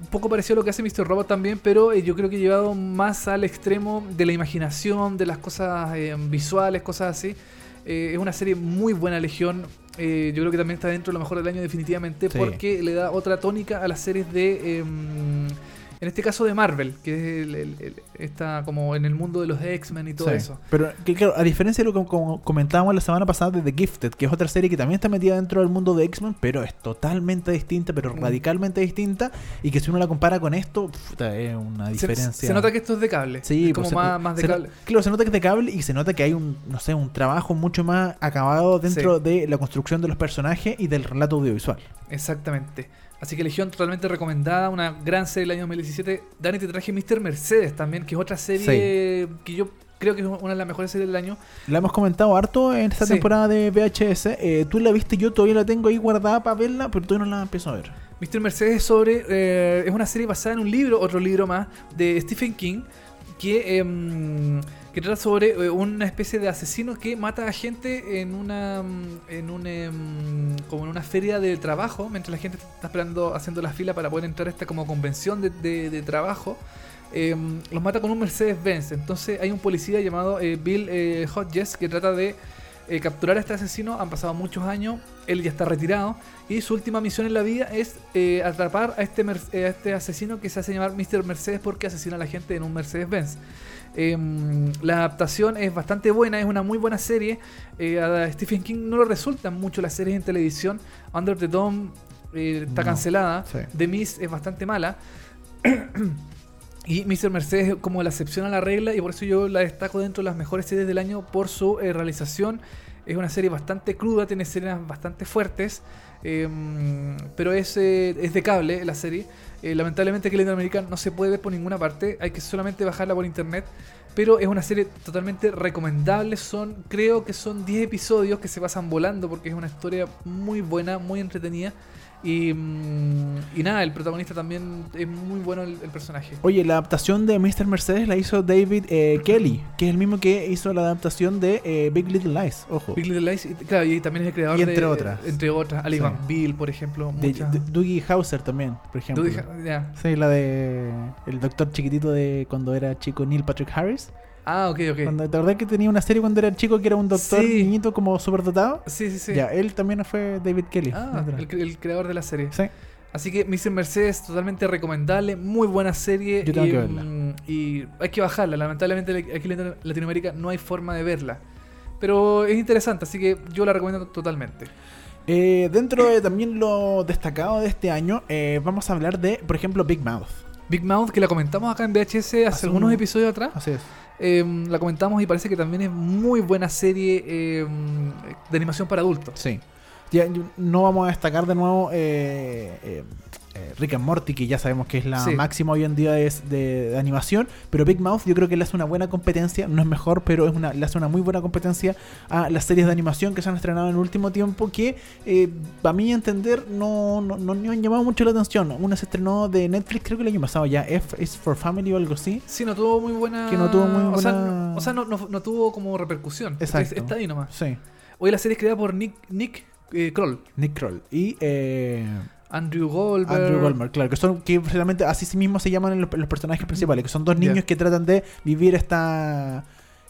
un poco parecido a lo que hace Mr. Robot también, pero yo creo que llevado más al extremo de la imaginación, de las cosas visuales, cosas así. Es una serie muy buena, Legión. Eh, yo creo que también está dentro de lo mejor del año definitivamente Sí. porque le da otra tónica a las series de... em, en este caso de Marvel, que es el- el- el- está como en el mundo de los X-Men y todo Sí. eso. Pero que, claro, a diferencia de lo que como comentábamos la semana pasada de The Gifted, que es otra serie que también está metida dentro del mundo de X-Men, pero es totalmente distinta, pero Mm. radicalmente distinta, y que si uno la compara con esto, puta, es una diferencia. se nota que esto es de cable. Sí, es como pues, se- más, más de se no- cable. Claro, se nota que es de cable y se nota que hay un, no sé, un trabajo mucho más acabado dentro de la construcción de los personajes y del relato audiovisual. Exactamente. Así que Legión totalmente recomendada, una gran serie del año 2017. Dani, te traje Mr. Mercedes también, que es otra serie que yo creo que es una de las mejores series del año. La hemos comentado harto en esta Sí. temporada de VHS. Eh, Tú la viste, yo todavía la tengo ahí guardada para verla, pero todavía no la empiezo a ver. Mr. Mercedes es sobre. eh, es una serie basada en un libro, otro libro más, de Stephen King, que, em, que trata sobre eh, una especie de asesino que mata a gente en una. mm, en un. em, como en una feria de trabajo, mientras la gente está esperando, haciendo la fila para poder entrar a esta como convención de, de- trabajo. em, los mata con un Mercedes-Benz. Entonces hay un policía llamado eh, Bill eh, Hodges que trata de eh, capturar a este asesino. Han pasado muchos años, él ya está retirado y su última misión en la vida es eh, atrapar a este, eh, a este asesino que se hace llamar Mr. Mercedes porque asesina a la gente en un Mercedes-Benz. Em, la adaptación es bastante buena, es una muy buena serie. Eh, a Stephen King no le resultan mucho las series en televisión. Under the Dome eh, está No, cancelada. sí. The Mist es bastante mala. Y Mr. Mercedes es como la excepción a la regla y por eso yo la destaco dentro de las mejores series del año por su eh, realización, Es una serie bastante cruda, tiene escenas bastante fuertes, eh, pero es, es de cable la serie. Eh, lamentablemente que Latinoamérica no se puede ver por ninguna parte, hay que solamente bajarla por internet. Pero es una serie totalmente recomendable. Son, creo que son 10 episodios que se pasan volando porque es una historia muy buena, muy entretenida. Y, mm, y nada, el protagonista también es muy bueno el, el personaje. Oye, la adaptación de Mr. Mercedes la hizo David eh, Kelly, que es el mismo que hizo la adaptación de eh, Big Little Lies, ojo. Big Little Lies, y, claro, y también es el creador Y entre de- otras. Entre otras, Ali Sí. McBeal, por ejemplo. De, de- Dougie Hauser también, por ejemplo. Dije- ya. Sí, la de el doctor chiquitito de cuando era chico Neil Patrick Harris. Ah, ok, ok. Cuando, ¿Te acordás que tenía una serie cuando era chico que era un doctor Sí. niñito como superdotado? Sí, sí, sí. Ya, él también fue David Kelly. Ah, el creador de la serie. Sí. Así que Mr. Mercedes, totalmente recomendable, muy buena serie. Yo tengo y, que verla. mm, y hay que bajarla. Lamentablemente aquí en Latinoamérica no hay forma de verla. Pero es interesante, así que yo la recomiendo totalmente. Eh, dentro de también lo destacado de este año, eh, vamos a hablar de, por ejemplo, Big Mouth. Big Mouth, que la comentamos acá en VHS hace, Hace algunos un- episodios atrás. Así es. Eh, la comentamos y parece que también es muy buena serie eh, de animación para adultos. Sí. Ya, no vamos a destacar de nuevo eh, eh, Rick and Morty, que ya sabemos que es la Sí. máxima hoy en día de, de- de animación, pero Big Mouth yo creo que le hace una buena competencia, no es mejor, pero es una, le hace una muy buena competencia a las series de animación que se han estrenado en el último tiempo, que eh, a mi entender no, no, no, no han llamado mucho la atención. Una se estrenó de Netflix, creo que el año pasado ya, F is for Family o algo así. Sí, no tuvo muy buena. Que no tuvo muy O sea, buena- no, o sea, no, no- no tuvo como repercusión. Exacto. Es- Está ahí nomás. Sí, Hoy la serie es creada por Nick, Nick eh, Kroll, Nick Kroll. Y... Eh, Andrew Goldberg. Andrew Goldberg, claro, que son que precisamente así sí mismo se llaman los, los personajes principales, que son dos niños que tratan de vivir esta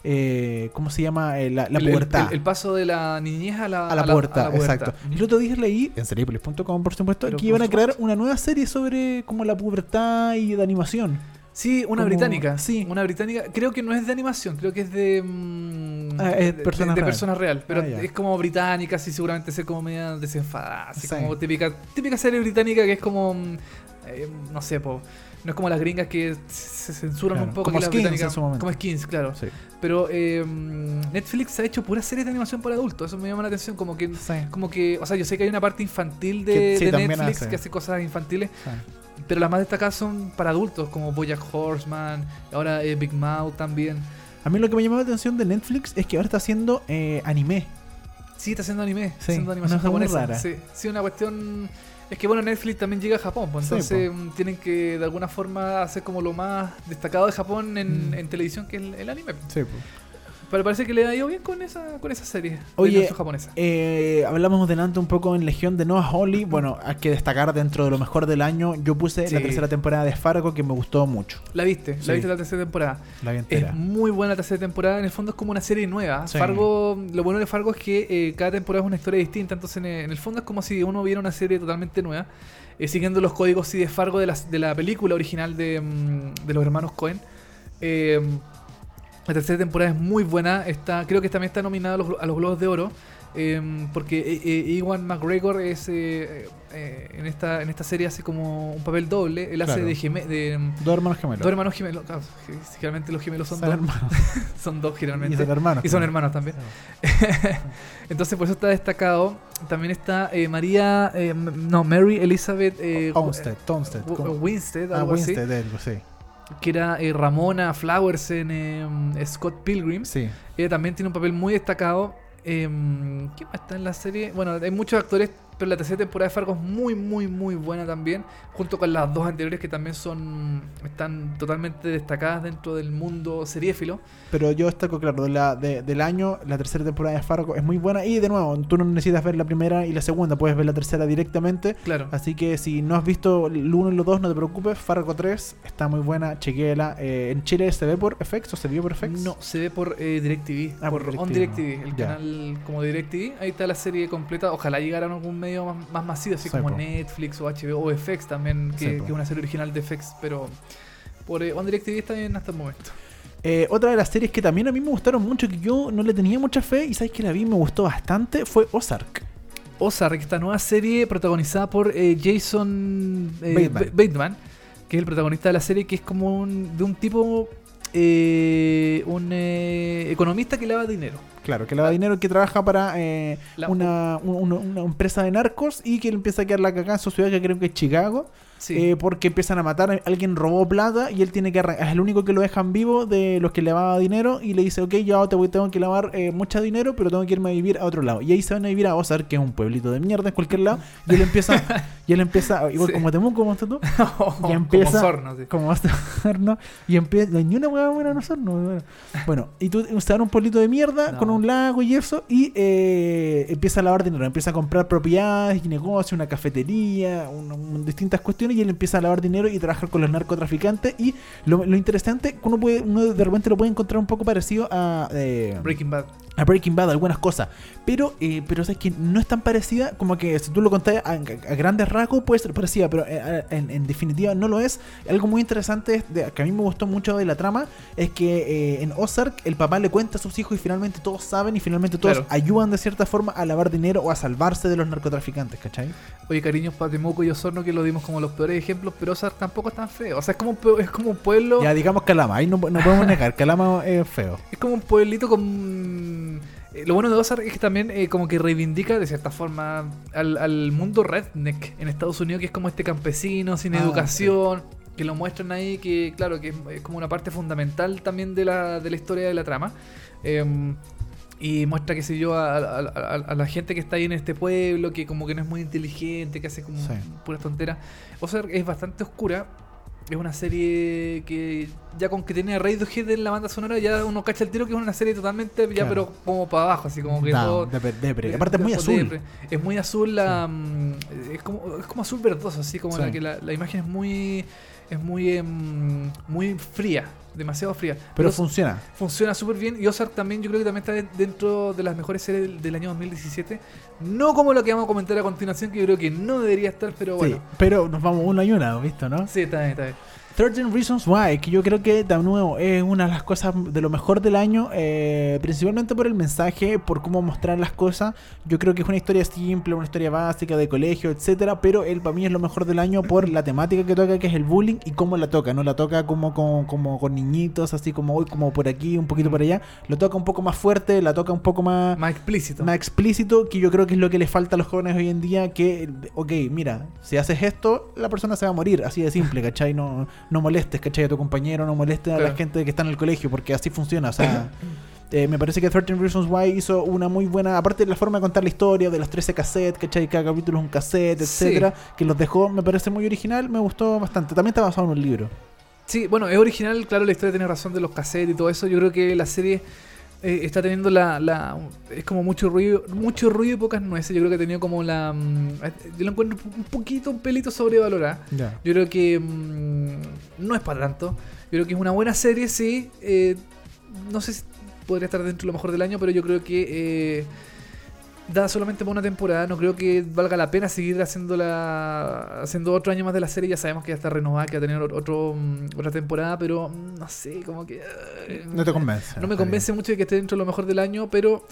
eh, ¿cómo se llama? Eh, la, la El- pubertad. El, el paso de la niñez a la, a la pubertad, pubertad. exacto. Ujú. El otro día leí en seriepolis.com, por supuesto, Pero que iban a crear una nueva serie sobre como la pubertad y de animación. Sí, una Como- británica. sí. Una británica. Creo que no es de animación, creo que es de. mm, Ah, es de- de real. Pero Ah, es como británica, así seguramente ser como media desenfadada. Así Sí. como típica, típica serie británica que es como. mm, eh, no sé, po. No es como las gringas que se censuran Claro, un poco. como Skins británicas- en su momento. Como skins, claro. Sí. Pero eh, Netflix ha hecho puras series de animación para adultos. Eso me llama la atención. Como que, Sí. como que, o sea, yo sé que hay una parte infantil de, Que sí, de también Netflix hace. que hace cosas infantiles, Sí. Pero las más destacadas son para adultos, como Bojack Horseman, ahora eh, Big Mouth también. A mí lo que me llamó la atención de Netflix es que ahora está haciendo eh, anime. Sí, está haciendo anime, está Sí, haciendo animación japonesa. rara. Sí, sí, una cuestión. Es que bueno, Netflix también llega a Japón, pues Sí, entonces mm, tienen que de alguna forma hacer como lo más destacado de Japón en, Mm. en televisión que es el, el anime. Sí, Pero parece que le ha ido bien con esa, con esa serie Oye, japonesa. Eh, hablamos delante un poco en Legión de Noah Holly. Bueno, hay que destacar dentro de lo mejor del año. Yo puse la tercera temporada de Fargo que me gustó mucho. La viste, sí. la viste la tercera temporada. La vi entera. Es muy buena la tercera temporada. En el fondo es como una serie nueva. Sí. Fargo, lo bueno de Fargo es que eh, cada temporada es una historia distinta. Entonces, en, el fondo es como si uno viera una serie totalmente nueva. eh, siguiendo los códigos sí, de Fargo de la, de la película original de, mm, de los hermanos Cohen. Eh, la tercera temporada es muy buena. Está, creo que también está nominada a los, a los Globos de Oro. eh, porque eh, eh, Ewan McGregor es eh, eh, en esta en esta serie hace como un papel doble. Él hace Claro. de, geme- de mm, Dos hermanos gemelos. dos hermanos gemelos. claro, generalmente los gemelos son, Son dos. hermanos. (laughs) Son dos generalmente. Y son hermanos. Y son hermanos también. (laughs) Entonces por eso está destacado. También está eh, María, eh, no, Mary Elizabeth eh, Olmsted, Olmsted, Wi- ¿cómo? Winstead, Ah, algo Winstead, algo, sí. Que era eh, Ramona Flowers en eh, Scott Pilgrim. Sí. Ella también tiene un papel muy destacado. Eh, ¿Quién más está en la serie? Bueno, hay muchos actores, pero la tercera temporada de Fargo es muy, muy, muy buena también. Junto con las dos anteriores que también son están totalmente destacadas dentro del mundo seriéfilo. Pero yo destaco, claro, de la, de- del año, la tercera temporada de Fargo es muy buena. Y de nuevo, tú no necesitas ver la primera y la segunda, puedes ver la tercera directamente. Claro. Así que si no has visto el 1 y los 2, no te preocupes. Fargo 3 está muy buena, chequéela. Eh, ¿En Chile se ve por FX o se vio por FX? No, se ve por eh, DirecTV. Ah, por por On DirecTV. DirecTV, el canal como DirecTV. Ahí está la serie completa. Ojalá llegara a algún medio más, más masivo, así Sí, como po. Netflix o HBO o FX también, que, Sí, que po. es una serie original de FX. Pero por eh, On DirecTV está bien hasta el momento. Eh, otra de las series que también a mí me gustaron mucho, que yo no le tenía mucha fe y sabes que la vi y me gustó bastante, fue Ozark. Ozark, esta nueva serie protagonizada por eh, Jason eh, Bateman. Ba- Bateman, que es el protagonista de la serie, que es como un, de un tipo eh, un eh, economista que lava dinero. Claro, que lava dinero, que trabaja para eh, La- una, un- una- una empresa de narcos y que le empieza a quedar la cagada en su ciudad, que creo que es Chicago, Sí. eh, porque empiezan a matar, alguien robó plata y él tiene que arrancar, es el único que lo dejan vivo de los que le lavaba dinero y le dice, ok, yo te voy, tengo que lavar eh, mucho dinero, pero tengo que irme a vivir a otro lado. Y ahí se van a vivir a Ozark, que es un pueblito de mierda en cualquier lado, y él empieza, y él empieza, (laughs) igual Sí. como Temuco, como estás tú, (laughs) y Como empieza Sorno, sí. como (laughs) vas a ¿no? y empieza no ni una hueá buena en Osorno, bueno. bueno y tú se dan un pueblito de mierda No. con un lago y eso y eh, empieza a lavar dinero empieza a comprar propiedades y negocios una cafetería un- un- distintas cuestiones y él empieza a lavar dinero y trabajar con los narcotraficantes y lo, interesante uno puede uno de repente lo puede encontrar un poco parecido a eh, Breaking Bad. A Breaking Bad algunas cosas pero eh, pero sabes que no es tan parecida como que si tú lo contás a, a grandes rasgos puede ser parecida pero eh, en, en definitiva no lo es algo muy interesante es de- que a mí me gustó mucho de la trama es que eh, en Ozark el papá le cuenta a sus hijos y finalmente todos saben y finalmente todos Claro. ayudan de cierta forma a lavar dinero o a salvarse de los narcotraficantes ¿cachai? Oye, cariños para Temuco y Osorno que lo dimos como los peores ejemplos, pero Ozark tampoco es tan feo. O sea, es como es como un pueblo. ya digamos Calama ahí no, no podemos negar Calama es feo Es como un pueblito con... eh, Lo bueno de Ozark es que también eh, como que reivindica de cierta forma al, al mundo redneck en Estados Unidos, que es como este campesino sin Ah, educación, que lo muestran ahí, que claro, que es, es como una parte fundamental también de la, de la historia de la trama. Em, y muestra, qué sé yo, a, a- a- a la gente que está ahí en este pueblo, que como que no es muy inteligente, que hace como Sí. puras tonteras. Ozark es bastante oscura. Es una serie que ya con que tiene Radiohead en la banda sonora ya uno cacha el tiro que es una serie totalmente ya Claro. pero como para abajo, así como que todo... depre- depre. de- aparte es muy azul depre. Es muy azul la... mm, Es como, es como azul verdoso, así como Sí. la que la, la imagen es muy... Es muy, em, muy fría, demasiado fría. pero funciona funciona súper bien. Y Ozark también, yo creo que también está de- dentro de las mejores series del, del año 2017. No como lo que vamos a comentar a continuación, que yo creo que no debería estar, pero bueno. Sí, pero nos vamos uno y una, ¿visto, no? Sí, está bien, está bien. 13 Reasons Why, que yo creo que de nuevo es una de las cosas de lo mejor del año, eh, principalmente por el mensaje, por cómo mostrar las cosas. Yo creo que es una historia simple, una historia básica de colegio, etcétera, pero él para mí es lo mejor del año por la temática que toca, que es el bullying y cómo la toca. No la toca como con, como con niñitos, así como hoy, como por aquí, un poquito por allá. Lo toca un poco más fuerte, la toca un poco más Más explícito. más explícito que yo creo que es lo que le falta a los jóvenes hoy en día que ok mira si haces esto la persona se va a morir así de simple ¿cachai? no, no molestes ¿cachai? a tu compañero no molestes a la Claro. gente que está en el colegio porque así funciona o sea eh, me parece que 13 Reasons Why hizo una muy buena aparte de la forma de contar la historia de los 13 cassettes ¿cachai? cada capítulo es un cassette Sí. etcétera que los dejó me parece muy original me gustó bastante también está basado en un libro Sí, bueno, es original, claro, la historia tiene razón de los cassettes y todo eso. Yo creo que la serie eh, está teniendo la, la- Es como mucho ruido mucho ruido y pocas nueces. Yo creo que ha tenido como la... mm, yo lo encuentro un poquito, un pelito sobrevalorada. ya Yo creo que mm, no es para tanto. Yo creo que es una buena serie, sí. Eh, no sé si podría estar dentro de lo mejor del año, pero yo creo que eh, da solamente por una temporada. No creo que valga la pena seguir haciéndola, haciendo otro año más de la serie. Ya sabemos que ya está renovada, que va a tener otro, mm, otra temporada, pero mm, no sé, como que... eh, no te convence no me convence mucho de que esté dentro de lo mejor del año, pero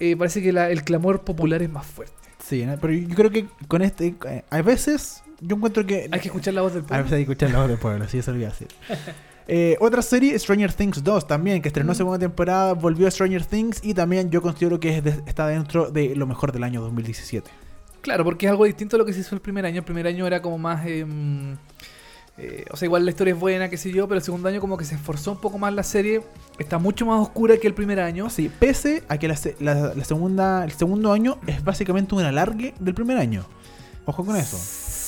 eh, parece que la- el clamor popular es más fuerte. sí pero yo creo que con este a veces yo encuentro que Hay que escuchar la voz del A pueblo. veces hay que escuchar la voz del pueblo, sí, eso lo iba a decir. Eh, otra serie, Stranger Things 2, también, que estrenó Mm. segunda temporada, volvió a Stranger Things y también yo considero que es de- está dentro de lo mejor del año 2017. Claro, porque es algo distinto a lo que se hizo el primer año. El primer año era como más. em, eh, o sea, igual la historia es buena, qué sé yo, pero el segundo año como que se esforzó un poco más la serie. Está mucho más oscura que el primer año. Sí, pese a que la, la- la segunda, el segundo año es básicamente un alargue del primer año. Ojo con eso.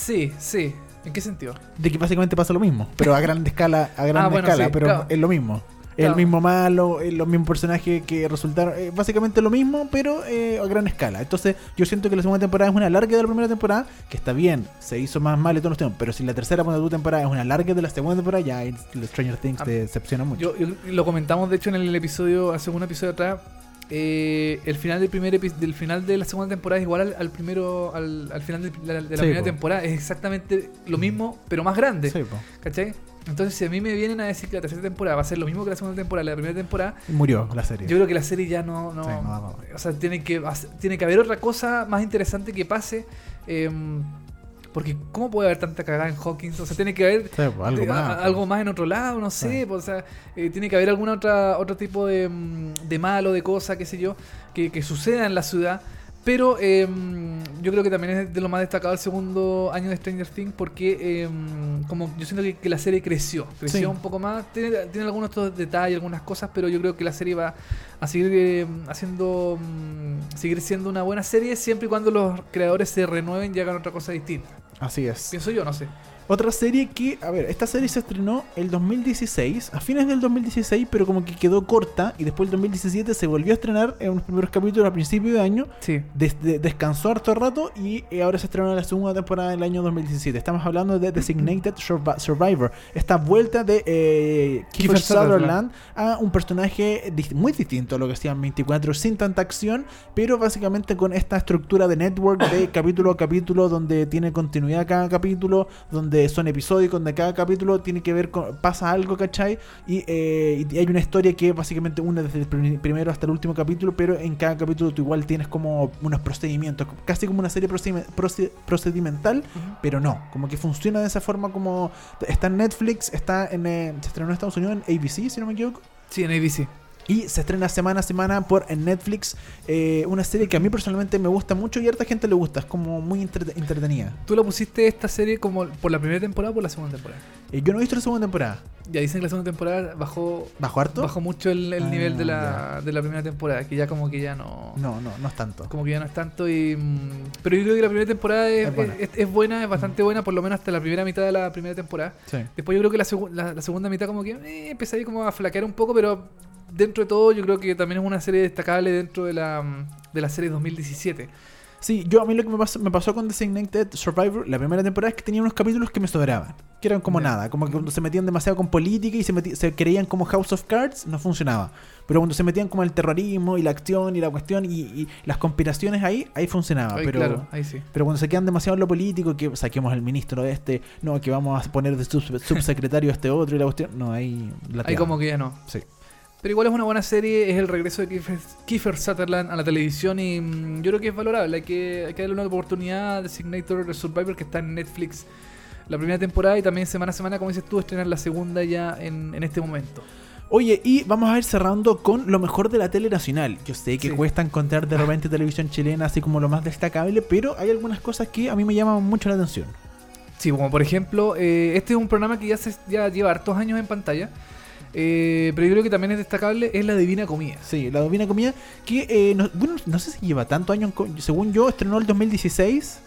Sí, sí. ¿En qué sentido? De que básicamente pasa lo mismo, pero a grande escala, a (laughs) grande Ah, bueno, escala, sí, pero claro. es lo mismo. Es Claro. el mismo malo, es los mismos personajes que resultaron. eh, básicamente lo mismo, pero eh, a gran escala. Entonces, yo siento que la segunda temporada es una larga de la primera temporada, que está bien, se hizo más mal y todos los temas. Pero si la tercera ponte tu temporada es una larga de la segunda temporada, ya el Stranger Things Ah, te decepciona mucho. Yo, yo- lo comentamos de hecho en el episodio, hace un episodio atrás. Eh, el final del primer del final de la segunda temporada es igual al, al primero al, al final de la, de la Sí, primera po. temporada es exactamente lo mismo pero más grande Sí. ¿cachai? entonces si a mí me vienen a decir que la tercera temporada va a ser lo mismo que la segunda temporada la primera temporada Murió la serie. yo creo que la serie ya no, no, Sí, no, no, no. o sea tiene que tiene que haber otra cosa más interesante que pase em, Porque ¿cómo puede haber tanta cagada en Hawkins? O sea, tiene que haber Sí, algo de- más, a- pues. algo más en otro lado, no sé. Sí. pues, o sea, eh, tiene que haber otra otro tipo de, mm, de malo, de cosa, qué sé yo, que, que suceda en la ciudad. Pero eh, yo creo que también es de lo más destacado el segundo año de Stranger Things porque eh, como yo siento que, que la serie creció, creció Sí. un poco más, tiene, tiene algunos otros detalles, algunas cosas, pero yo creo que la serie va a seguir eh, haciendo, mm, seguir siendo una buena serie siempre y cuando los creadores se renueven y hagan otra cosa distinta. Así es. Pienso yo, no sé. Otra serie que, a ver, esta serie se estrenó el 2016, a fines del 2016, pero como que quedó corta y después el 2017 se volvió a estrenar en unos primeros capítulos a principio de año. Sí. des- de- descansó harto rato y eh, ahora se estrenó en la segunda temporada del año 2017. Estamos hablando de Designated Survi- Survivor, esta vuelta de eh, Kiefer Kiefer Sutherland. A un personaje muy distinto a lo que hacían 24, sin tanta acción, pero básicamente con esta estructura de network de capítulo a capítulo, donde tiene continuidad cada capítulo, donde son episódicos, donde cada capítulo tiene que ver con, pasa algo, ¿cachai? Y, eh, y hay una historia que básicamente une desde el prim- primero hasta el último capítulo, pero en cada capítulo tú igual tienes como unos procedimientos, casi como una serie procedime- proce- procedimental, pero no, como que funciona de esa forma como está en Netflix, está en eh, se estrenó en Estados Unidos en ABC, si no me equivoco. Sí, en ABC. Y se estrena semana a semana por en Netflix. eh, una serie que a mí personalmente me gusta mucho y a harta gente le gusta. Es como muy entre- entretenida. ¿Tú la pusiste esta serie como por la primera temporada o por la segunda temporada? Eh, yo no he visto la segunda temporada. Ya dicen que la segunda temporada bajó ¿Bajo harto? bajó mucho el, el Ah, nivel de la, de la primera temporada, que ya como que ya no, No, no, no es tanto. como que ya no es tanto y mm, pero yo creo que la primera temporada es, Es buena. es- es buena, es bastante buena, por lo menos hasta la primera mitad de la primera temporada. Sí. Después yo creo que la, la, la segunda mitad como que eh, empecé ahí como a flaquear un poco, pero dentro de todo yo creo que también es una serie destacable dentro de la, mm, de la serie 2017. Sí, yo a mí lo que me pasó, me pasó con Designated Survivor la primera temporada es que tenía unos capítulos que me sobraban. Que eran como nada. Como que cuando se metían demasiado con política y se, meti- se creían como House of Cards, no funcionaba. Pero cuando se metían como el terrorismo y la acción y la cuestión y, y las conspiraciones ahí, ahí funcionaba. Pero, claro, ahí sí. pero cuando se quedan demasiado en lo político, que saquemos al ministro de este, no, que vamos a poner de sub- subsecretario a este otro y la cuestión, no, ahí la Ahí como que ya no. Sí. Pero igual es una buena serie, es el regreso de Kiefer, Kiefer Sutherland a la televisión y mm, yo creo que es valorable. Hay que, hay que darle una oportunidad a Designator Survivor que está en Netflix la primera temporada y también semana a semana, como dices tú, estrenar la segunda ya en, en este momento. Oye, y vamos a ir cerrando con lo mejor de la tele nacional. Yo sé que Sí. cuesta encontrar de repente televisión chilena así como lo más destacable, pero hay algunas cosas que a mí me llaman mucho la atención. Sí, como por ejemplo, eh, este es un programa que ya, se, ya lleva hartos años en pantalla, eh, pero yo creo que también es destacable, es La Divina Comida. Sí, la Divina Comida, que eh, no, bueno, no sé si lleva tanto años, co- según yo, estrenó el 2016,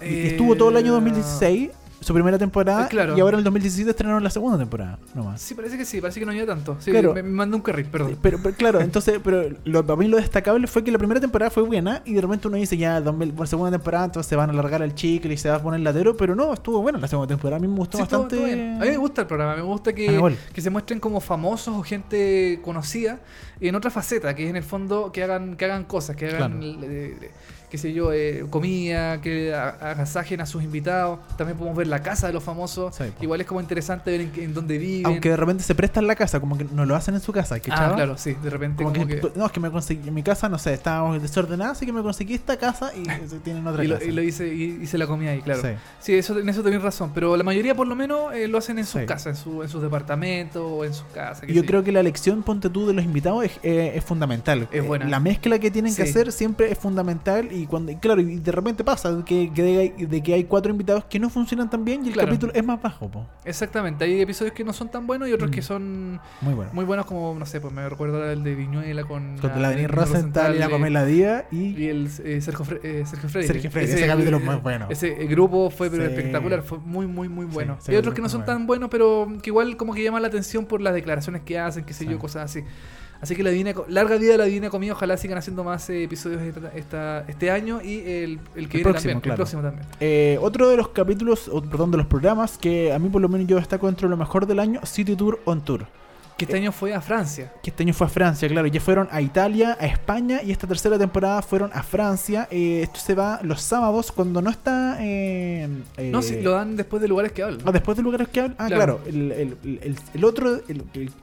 y Eh, estuvo todo el año 2016, su primera temporada, Eh, claro. y ahora en el 2017 estrenaron la segunda temporada, nomás. Sí, parece que sí, parece que no lleva tanto. Sí, Claro. me, me mandó un carril, perdón. Pero, pero claro, entonces, pero lo, para mí lo destacable fue que la primera temporada fue buena y de repente uno dice ya, 2000 bueno, segunda temporada, entonces se van a alargar el chicle y se va a poner latero, pero no, estuvo buena la segunda temporada, a mí me gustó Sí, todo- bastante. todo bien. A mí me gusta el programa, me gusta Ah, que, igual. que se muestren como famosos o gente conocida en otra faceta, que es en el fondo que hagan, que hagan cosas, que hagan, Claro. eh, eh, qué sé yo, eh, comida, que agasajen a sus invitados. También podemos ver la casa de los famosos. Sí. Igual es como interesante ver en, qué- en dónde viven. Aunque de repente se prestan la casa, como que no lo hacen en su casa, ¿que ah, claro, sí, de repente Como como, que, que... no, es que me conseguí, en mi casa, no sé, estábamos desordenados, así que me conseguí esta casa y (laughs) se tienen otra Y lo, casa. y lo hice, y hice la comida ahí, claro. Sí. Sí, eso, en eso tenés razón. Pero la mayoría, por lo menos, eh, lo hacen en sus Sí. casas, en, su- en sus departamentos o en sus casas. qué Yo creo que la elección, ponte tú, de los invitados es, eh, es fundamental. Es Eh, buena. La mezcla que tienen que hacer siempre es fundamental y cuando y claro, y de repente pasa que, que de, de que hay cuatro invitados que no funcionan tan bien y el Claro. capítulo es más bajo, po. Exactamente, hay episodios que no son tan buenos y otros Mm. que son Muy bueno. muy buenos, como, no sé, pues me recuerdo el de Viñuela con... Con la Denise Rosenthal y la Pamela Díaz y, Y el eh, Sergio, Fre- eh, Sergio Freire. Sergio Freire, ese capítulo es muy bueno. Ese grupo fue pero Sí. espectacular, fue muy, muy, muy bueno. ese y otros que no son muy tan buenos, pero que igual como que llaman la atención por las declaraciones que hacen, qué sé Sí. yo, cosas así. Así que la divina, larga vida de la Divina Comida, ojalá sigan haciendo más eh, episodios esta, esta- este año y el, el que El viene próximo, también, claro. el próximo también. Eh, otro de los capítulos, o, perdón, de los programas que a mí por lo menos yo destaco dentro de lo mejor del año, City Tour on Tour. Que este año fue a Francia. que este año fue a Francia, claro. Ya fueron a Italia, a España y esta tercera temporada fueron a Francia. Eh, esto se va los sábados cuando no está. eh, eh, No, sí, lo dan después de lugares que hablan. Ah, después de lugares que hablan. Ah, Claro. claro. el, el- el- el otro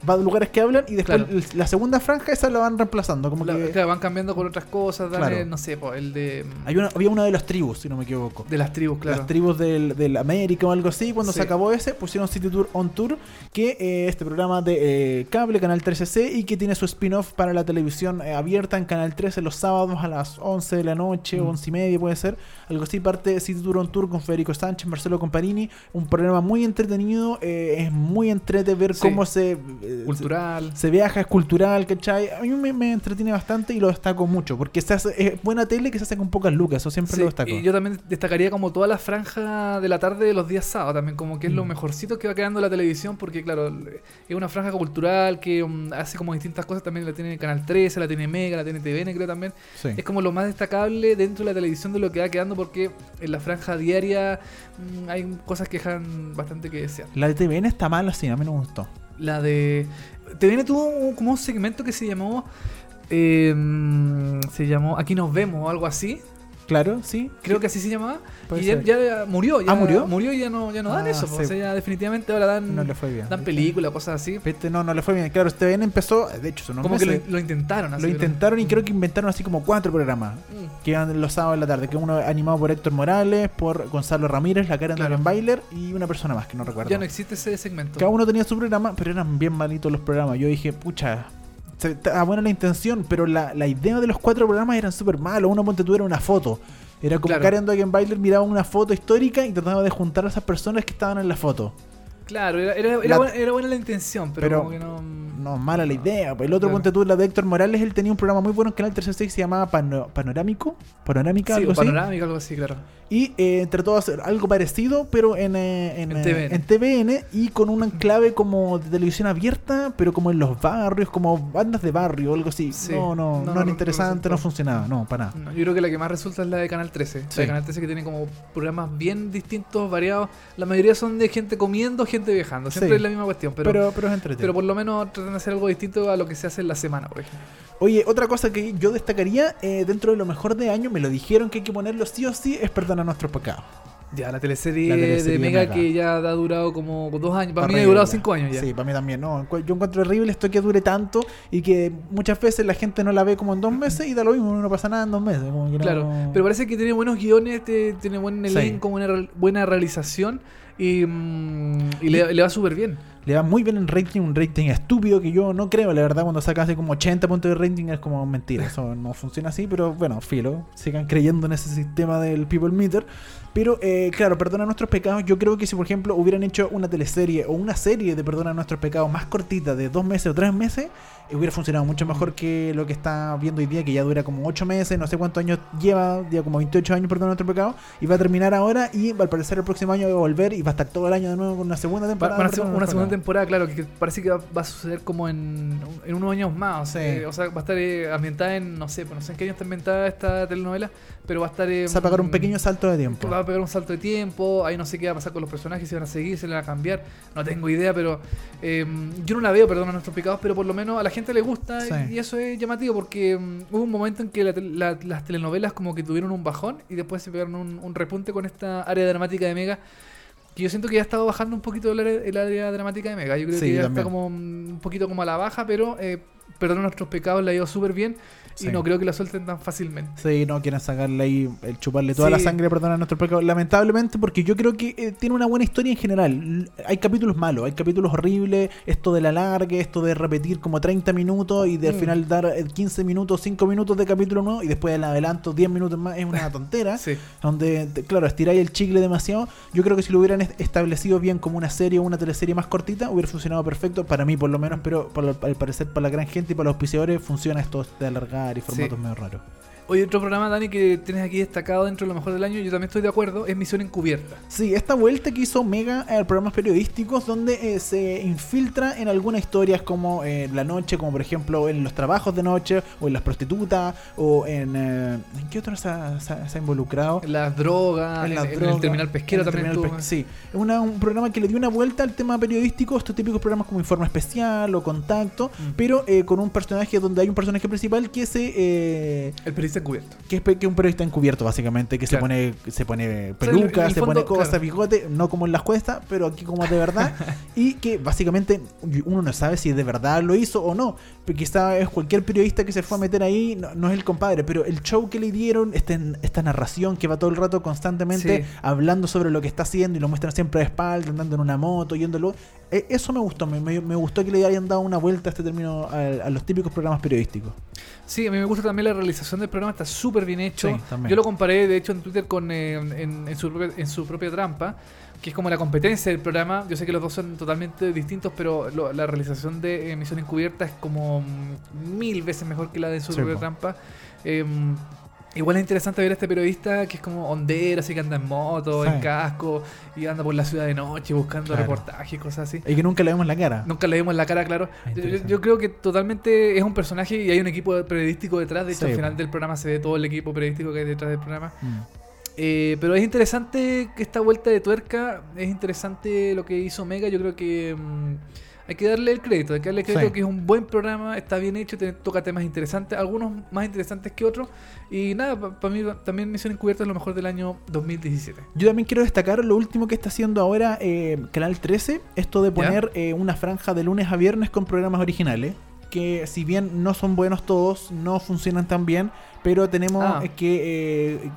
va de lugares que hablan y después Claro. la segunda franja esa la van reemplazando. Como La- que claro, van cambiando con otras cosas. Dale, Claro. no sé, po, el de. mm, hay una, había una de las tribus, si no me equivoco. De las tribus, claro. Las tribus del, del América o algo así. Cuando Sí. se acabó ese, pusieron City Tour on Tour, que eh, este programa de eh, cable, Canal 13C, y que tiene su spin-off para la televisión eh, abierta en Canal 13 los sábados a las 11 de la noche, Mm. 11 y media puede ser. Algo así, parte City Tour on Tour con Federico Sánchez, Marcelo Comparini. Un programa muy entretenido. eh, es muy entrete ver Sí. cómo se, Cultural. se viaja, es cultural, ¿cachai? A mí me, me entretiene bastante y lo destaco mucho, porque se hace, es buena tele que se hace con pocas lucas, eso siempre Sí, lo destaco. y yo también destacaría como toda la franja de la tarde de los días sábados también, como que es lo Mm. mejorcito que va quedando la televisión, porque claro, es una franja cultural que um, hace como distintas cosas, también la tiene Canal 13, la tiene Mega, la tiene TVN creo también. Sí. Es como lo más destacable dentro de la televisión de lo que va quedando, porque en la franja diaria mm, hay cosas que dejan bastante que desear. La de TVN está mal así, a mí no me gustó. La de... TVN tuvo un- como un segmento que se llamó... eh, mm, se llamó Aquí nos vemos o algo así. Claro, sí. Creo que así se llamaba. Puede y ya, ya murió. Ya Ah, ¿murió? Murió y ya no, ya no dan Ah, eso. sí. O sea, ya definitivamente ahora dan, No le fue bien. dan películas, cosas así. Viste, No, no le fue bien. Claro, TVN empezó, de hecho, unos Como que lo, lo intentaron. así, lo intentaron y creo que inventaron así como cuatro programas. Mm. Que iban los sábados en la tarde. Que uno animado por Héctor Morales, por Gonzalo Ramírez, la Karen Claro. Bailer y una persona más que no recuerdo. Ya no existe ese segmento. Cada uno tenía su programa, pero eran bien malitos los programas. Yo dije, pucha, estaba buena la intención, pero la, la idea de los cuatro programas eran súper malos. Uno ponte tú era una foto. Era como Claro. Karen Dogenbailer miraba una foto histórica y trataba de juntar a esas personas que estaban en la foto. Claro, era, era, era La- buena, era buena la intención, pero, Pero- como que no. No, mala la idea. El otro Claro. ponte tú, la de Héctor Morales, él tenía un programa muy bueno en Canal 36 que se llamaba Pano- Panorámico. Panorámica, Sí, algo o así. panorámica, algo así, claro. Y eh, trató de hacer algo parecido, pero en, eh, en, En eh, TVN. en TVN y con un enclave como de televisión abierta, pero como en los barrios, como bandas de barrio o algo así. Sí. No, no, No, no, no, era no interesante, no funcionaba, no, para nada. No, yo creo que la que más resulta es la de Canal 13. La Sí. de Canal 13 que tiene como programas bien distintos, variados. La mayoría son de gente comiendo, gente viajando. Siempre Sí. es la misma cuestión, pero, Pero, pero, pero, es entretenido. por lo menos tratan de hacer algo distinto a lo que se hace en la semana, por ejemplo. Oye, otra cosa que yo destacaría eh, dentro de lo mejor de año, me lo dijeron que hay que ponerlo sí o sí, es perdonar nuestros pecados. Ya, la teleserie, La teleserie de Mega, Mega. que ya ha durado como dos años. Para mí ha durado cinco años ya. Sí, para mí también. No, yo encuentro horrible esto que dure tanto y que muchas veces la gente no la ve como en dos meses y da lo mismo, no pasa nada en dos meses. como que no- Claro, pero parece que tiene buenos guiones, tiene buen Sí. elenco, buena, re- buena realización y, mm, y le, le va súper bien. Le va muy bien en rating, un rating estúpido que yo no creo, la verdad, cuando saca así como 80 puntos de rating es como mentira, eso no funciona así, pero bueno, filo, sigan creyendo en ese sistema del People Meter. Pero eh, claro, perdona nuestros pecados, yo creo que si por ejemplo hubieran hecho una teleserie o una serie de perdona nuestros pecados más cortita de dos meses o tres meses, eh, hubiera funcionado mucho mejor que lo que está viendo hoy día, que ya dura como 8 meses, no sé cuántos años lleva, ya como 28 años, perdona nuestros pecados, y va a terminar ahora y al parecer el próximo año va a volver y va a estar todo el año de nuevo con una segunda temporada. Una segunda temporada, claro, que parece que va, va a suceder como en, en unos años más. Sí. eh, o sea, va a estar eh, ambientada en, no sé, pues no sé en qué año está ambientada esta telenovela, pero va a estar... eh, Se va a pagar un pequeño salto de tiempo. Va a pegar un salto de tiempo, ahí no sé qué va a pasar con los personajes, si van a seguir, si le van a cambiar, no tengo idea, pero eh, yo no la veo, perdona nuestros pecados, pero por lo menos a la gente le gusta Sí. y eso es llamativo porque mm, hubo un momento en que la la- las telenovelas como que tuvieron un bajón y después se pegaron un, un repunte con esta área dramática de Mega. Que yo siento que ya ha estado bajando un poquito el área, el área dramática de Mega. Yo creo Sí, que ya también. está como un poquito como a la baja, pero eh, perdona nuestros pecados, la ha ido súper bien Sí. y no creo que la suelten tan fácilmente. Sí, no quieren sacarle ahí, el chuparle toda Sí. la sangre, perdona nuestro pecado. Lamentablemente, porque yo creo que eh, tiene una buena historia en general. Hay capítulos malos, hay capítulos horribles. Esto de la larga, esto de repetir como 30 minutos y de al Mm. final dar eh, 15 minutos, 5 minutos de capítulo nuevo y después el adelanto 10 minutos más. Es una (laughs) tontera. Sí. Donde, claro, estiráis el chicle demasiado. Yo creo que si lo hubieran est- establecido bien como una serie o una teleserie más cortita, hubiera funcionado perfecto. Para mí, por lo menos, pero por al parecer, para la gran gente y para los auspiciadores, funciona esto de alargar y formatos Sí. medio raros. Hoy otro programa, Dani, que tienes aquí destacado dentro de lo mejor del año, yo también estoy de acuerdo, es Misión Encubierta. Sí, esta vuelta que hizo Mega a programas periodísticos donde eh, se infiltra en algunas historias como eh, la noche, como por ejemplo en los trabajos de noche, o en las prostitutas, o en... eh, ¿En qué otro se ha, se ha- se ha involucrado? Las drogas, en, las en el terminal pesquero en el también terminal pesque- Sí, es un programa que le dio una vuelta al tema periodístico, estos típicos programas como Informe Especial o Contacto, Mm. pero eh, con un personaje donde hay un personaje principal que se... eh, El periodista encubierto. que es, que un periodista encubierto básicamente, que Claro. se pone se pone peluca, el se fondo, pone cosas, claro. bigote, no como en las cuestas, pero aquí como de verdad, (laughs) y que básicamente uno no sabe si de verdad lo hizo o no, porque quizá es cualquier periodista que se fue a meter ahí, no, no es el compadre, pero el show que le dieron, este, esta narración que va todo el rato constantemente Sí. hablando sobre lo que está haciendo y lo muestran siempre de espalda, andando en una moto, yéndolo, eh, eso me gustó, me, me- me gustó que le hayan dado una vuelta a este término a, a los típicos programas periodísticos. Sí, a mí me gusta también la realización del programa, está súper bien hecho. Sí. Yo lo comparé, de hecho, en Twitter con eh, en, en su propia, en su propia trampa, que es como la competencia del programa. Yo sé que los dos son totalmente distintos, pero lo- la realización de eh, Misión Encubierta es como mm, mil veces mejor que la de su Sí, propia po. trampa. Em, Igual es interesante ver a este periodista que es como hondero, así que anda en moto, Sí. en casco, y anda por la ciudad de noche buscando Claro. reportajes y cosas así. Y que nunca le vemos la cara. Nunca le vimos la cara, claro. Ah, Yo, creo que totalmente es un personaje y hay un equipo periodístico detrás. De hecho, Sí, al final del programa se ve todo el equipo periodístico que hay detrás del programa. Mm. Eh, pero es interesante que esta vuelta de tuerca, es interesante lo que hizo Mega. Yo creo que mm, hay que darle el crédito, hay que darle el crédito Sí. que es un buen programa, está bien hecho, te- toca temas interesantes, algunos más interesantes que otros. Y nada, para mí también Misión Encubierta es lo mejor del año 2017. Yo también quiero destacar lo último que está haciendo ahora eh, Canal 13, esto de poner eh, una franja de lunes a viernes con programas originales, que si bien no son buenos todos, no funcionan tan bien, pero tenemos Ah. que eh,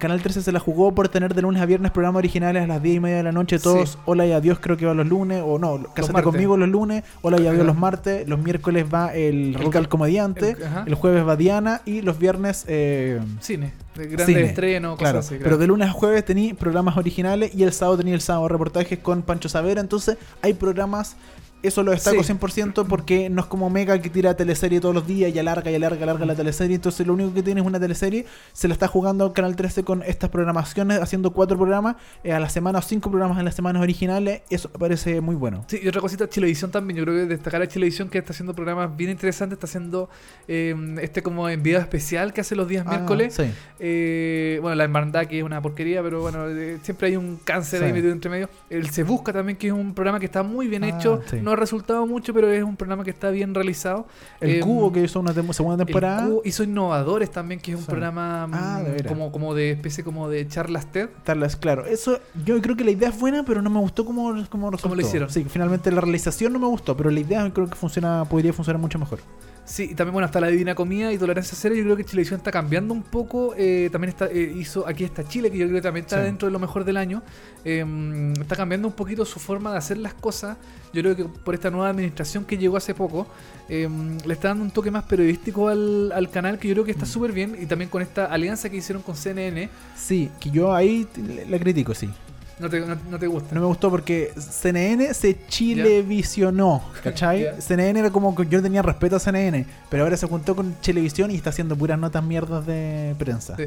Canal 13 se la jugó por tener de lunes a viernes programas originales a las 10 y media de la noche, todos, Sí. Hola y Adiós creo que va los lunes, o no, martes. conmigo los lunes, Hola y Adiós Ajá. los martes, los miércoles va el, Rock al Comediante, el- el jueves va Diana y los viernes... eh, Cine, de grandes Cine. estrenos, Claro, cosas así. pero de lunes a jueves tení programas originales y el sábado tenía el sábado reportajes con Pancho Savera. Entonces hay programas, eso lo destaco Sí. 100% porque no es como Mega que tira teleserie todos los días y alarga y alarga, alarga la teleserie. Entonces lo único que tiene es una teleserie. Se la está jugando Canal 13 con estas programaciones, haciendo cuatro programas eh, a la semana o cinco programas en las semanas originales. Eso parece muy bueno. Sí, y otra cosita, Chilevisión también. Yo creo que destacar a Chilevisión que está haciendo programas bien interesantes. Está haciendo eh, este como enviado especial que hace los días Ah, miércoles. sí. Eh, bueno, la hermandad que es una porquería, pero bueno, eh, siempre hay un cáncer ahí metido entre medio. El Se Busca también, que es un programa que está muy bien Ah, hecho. No ha resultado mucho, pero es un programa que está bien realizado. El Eh, Cubo que hizo una tem- segunda el temporada. Cubo hizo Innovadores también, que es un Sí. programa mm, Ah, de veras. como, como de especie como de charlas TED. Tarlas, claro. Eso, yo creo que la idea es buena, pero no me gustó cómo, cómo resultó. lo hicieron. Sí, finalmente la realización no me gustó, pero la idea creo que funciona, podría funcionar mucho mejor. Sí, y también bueno, está la Divina Comida y Tolerancia Cero. Yo creo que Chilevisión está cambiando un poco. eh, también está eh, hizo aquí está Chile, que yo creo que también está Sí. dentro de lo mejor del año. Eh, está cambiando un poquito su forma de hacer las cosas. Yo creo que por esta nueva administración que llegó hace poco, eh, le está dando un toque más periodístico al, al canal, que yo creo que está Mm. súper bien. Y también con esta alianza que hicieron con CNN, Sí, que yo ahí la critico, sí. no te, no, no te gusta. No me gustó porque CNN se chilevisionó, ¿cachai? Ya. CNN era como que yo tenía respeto a CNN, pero ahora se juntó con Chilevisión y está haciendo puras notas mierdas de prensa. Sí.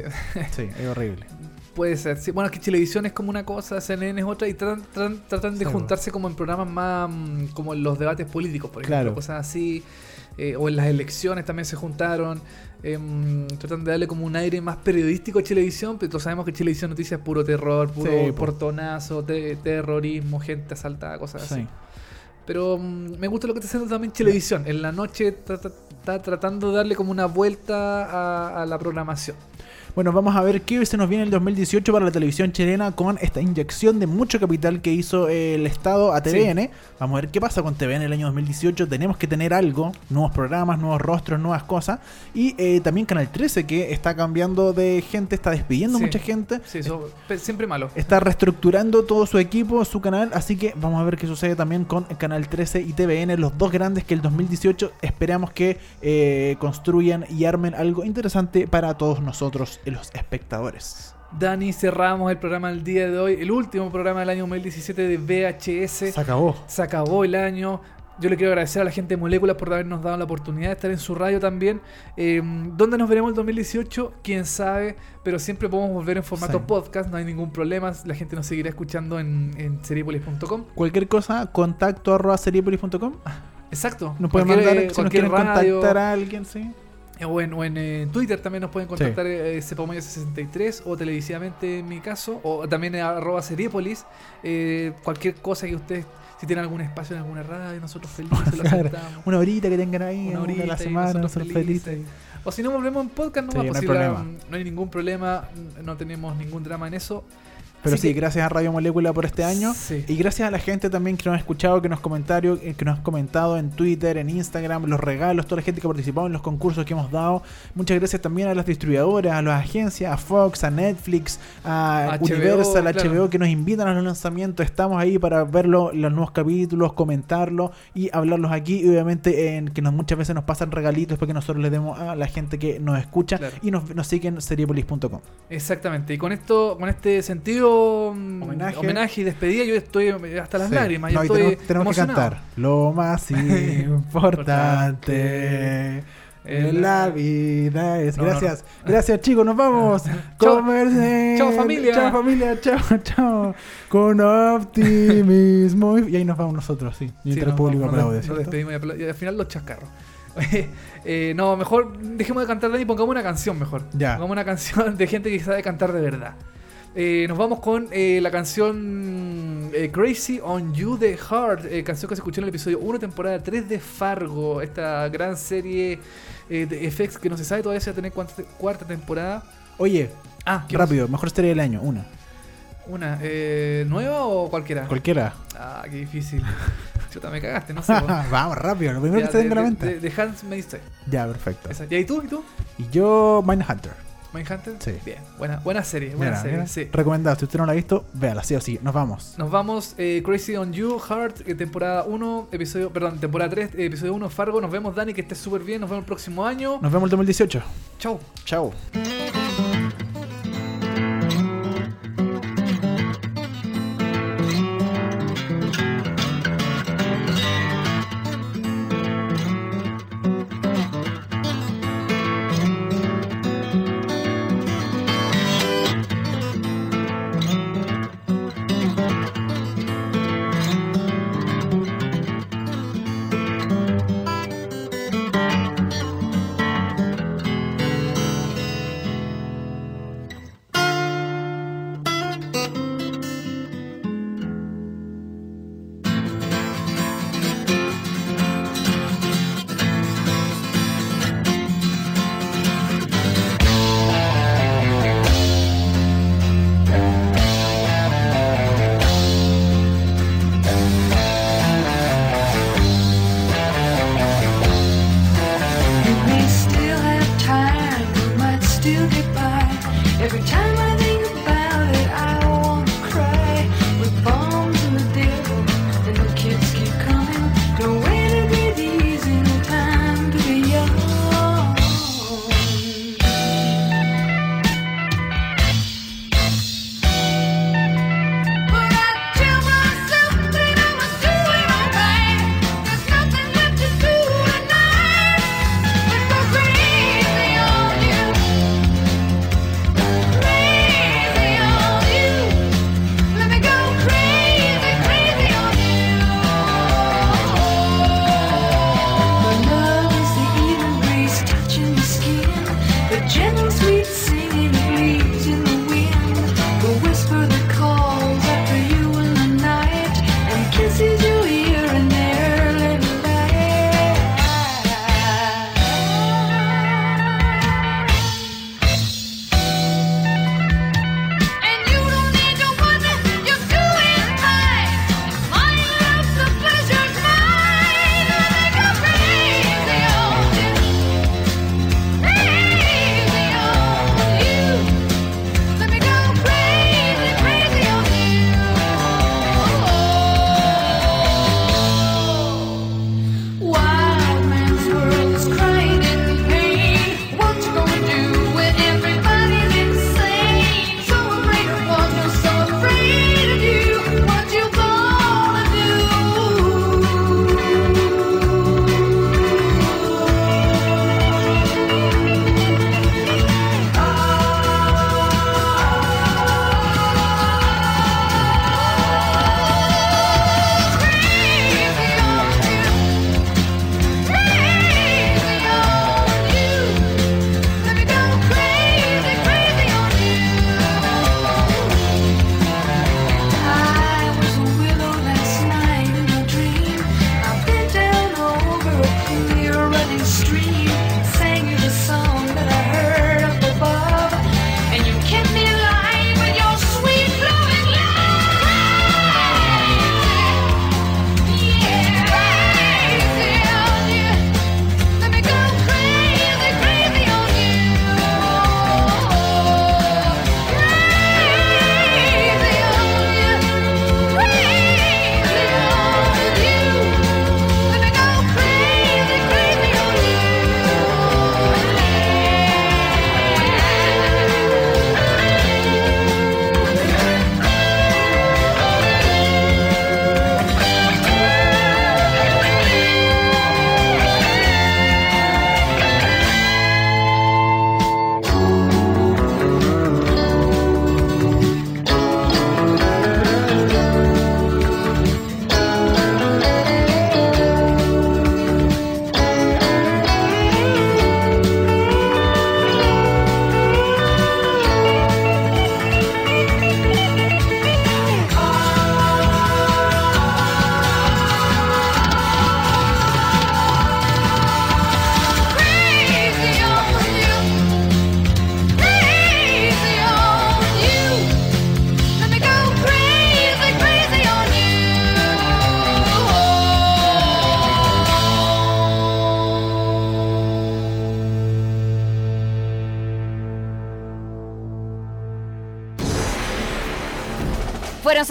Sí, es horrible. (laughs) Puede ser. Sí, bueno, es que Chilevisión es como una cosa, CNN es otra y tratan, tratan, tratan de Sí, juntarse como en programas más mm, como en los debates políticos, por ejemplo, Claro. cosas así. eh, o en las elecciones también se juntaron. em, tratan de darle como un aire más periodístico a Chilevisión, pero todos sabemos que Chilevisión Noticias es puro terror, puro Sí, portonazo, te- terrorismo, gente asaltada, cosas así. Sí. Pero mm, me gusta lo que está haciendo también Chilevisión. En la noche está tratando de darle como una vuelta a, a la programación. Bueno, vamos a ver qué se nos viene el 2018 para la televisión chilena con esta inyección de mucho capital que hizo el Estado a TVN. Vamos a ver qué pasa con TVN el año 2018. Tenemos que tener algo, nuevos programas, nuevos rostros, nuevas cosas. Y eh, también Canal 13 que está cambiando de gente, está despidiendo Sí. mucha gente. Sí, eso siempre malo. Está reestructurando todo su equipo, su canal, así que vamos a ver qué sucede también con Canal 13 y TVN, los dos grandes que el 2018 esperamos que eh, construyan y armen algo interesante para todos nosotros, los espectadores. Dani, cerramos el programa del día de hoy, el último programa del año 2017 de VHS. Se acabó. Se acabó el año. Yo le quiero agradecer a la gente de Moléculas por habernos dado la oportunidad de estar en su radio también. Eh, ¿Dónde nos veremos el 2018? Quién sabe, pero siempre podemos volver en formato Sí. podcast, no hay ningún problema. La gente nos seguirá escuchando en, en seriepolis.com. Cualquier cosa, contacto arroba seriepolis.com. Exacto. Nos pueden mandar, si nos quieren radio, contactar a alguien, sí. Eh, O en, o en, eh, Twitter también nos pueden contactar eh, Cepamoya63 o televisivamente en mi caso, o también en arroba Seriepolis. Eh, cualquier cosa que ustedes, si tienen algún espacio en alguna radio, nosotros felices (laughs) lo Claro. Una horita que tengan ahí, Una horita a la semana, nosotros nosotros felices. felices. O si no, volvemos en podcast, no, Sí, más no hay posible, problema. no hay ningún problema, no tenemos ningún drama en eso. Pero Así sí, que- gracias a Radio Molécula por este año. Sí. Y gracias a la gente también que nos ha escuchado, que nos comentarios, que nos ha comentado en Twitter, en Instagram, los regalos, toda la gente que ha participado en los concursos que hemos dado. Muchas gracias también a las distribuidoras, a las agencias, a Fox, a Netflix, a HBO, Universal, a claro. HBO, que nos invitan a los lanzamientos. Estamos ahí para verlo, los nuevos capítulos, comentarlos y hablarlos aquí. Y obviamente en que nos, muchas veces nos pasan regalitos para que nosotros les demos a la gente que nos escucha Claro. y nos, nos siguen en seriepolis.com. Exactamente. Y con esto, con este sentido Homenaje. homenaje y despedida, yo estoy hasta las Sí. lágrimas. No, estoy tenemos, tenemos que cantar. Lo más (laughs) importante en la vida es. No, no, Gracias, gracias chicos, nos vamos. (laughs) Chao. Chao, familia. Chao familia, chao, chao. Con optimismo. Y ahí nos vamos nosotros, sí. Sí, Mientras el público aplaude. Nos ¿cierto? despedimos y, al final los chascarros. (laughs) Eh, no, mejor dejemos de cantar Dani y pongamos una canción mejor. Ya. Pongamos una canción de gente que sabe cantar de verdad. Eh, nos vamos con eh, la canción eh, Crazy on You de Heart, eh, canción que se escuchó en el episodio 1, temporada 3 de Fargo, esta gran serie eh, de FX que no se sabe todavía si va a tener cuarta, cuarta temporada. Oye, Ah, ¿qué rápido, mejor serie del año, una. ¿Una? Eh, ¿Nueva o cualquiera? Cualquiera. ah, qué difícil. (laughs) Chuta, me cagaste, no sé. (laughs) vamos, rápido, lo primero Ya, que de, venga a la mente. de- de Handmaid's Tale. Ya, perfecto. Esa. ¿Y ahí tú? ¿Y tú? Y yo, Mindhunter. ¿Mindhunter? Sí. Bien, buena, buena serie, buena Mira, serie, mira, sí. Recomendado, si usted no la ha visto, véala, sí o sí. Nos vamos. Nos vamos, eh, Crazy on You, Heart, eh, temporada 1, episodio, perdón, temporada 3, eh, episodio 1, Fargo. Nos vemos, Dani, que estés súper bien. Nos vemos el próximo año. Nos vemos el 2018. Chau. Chao.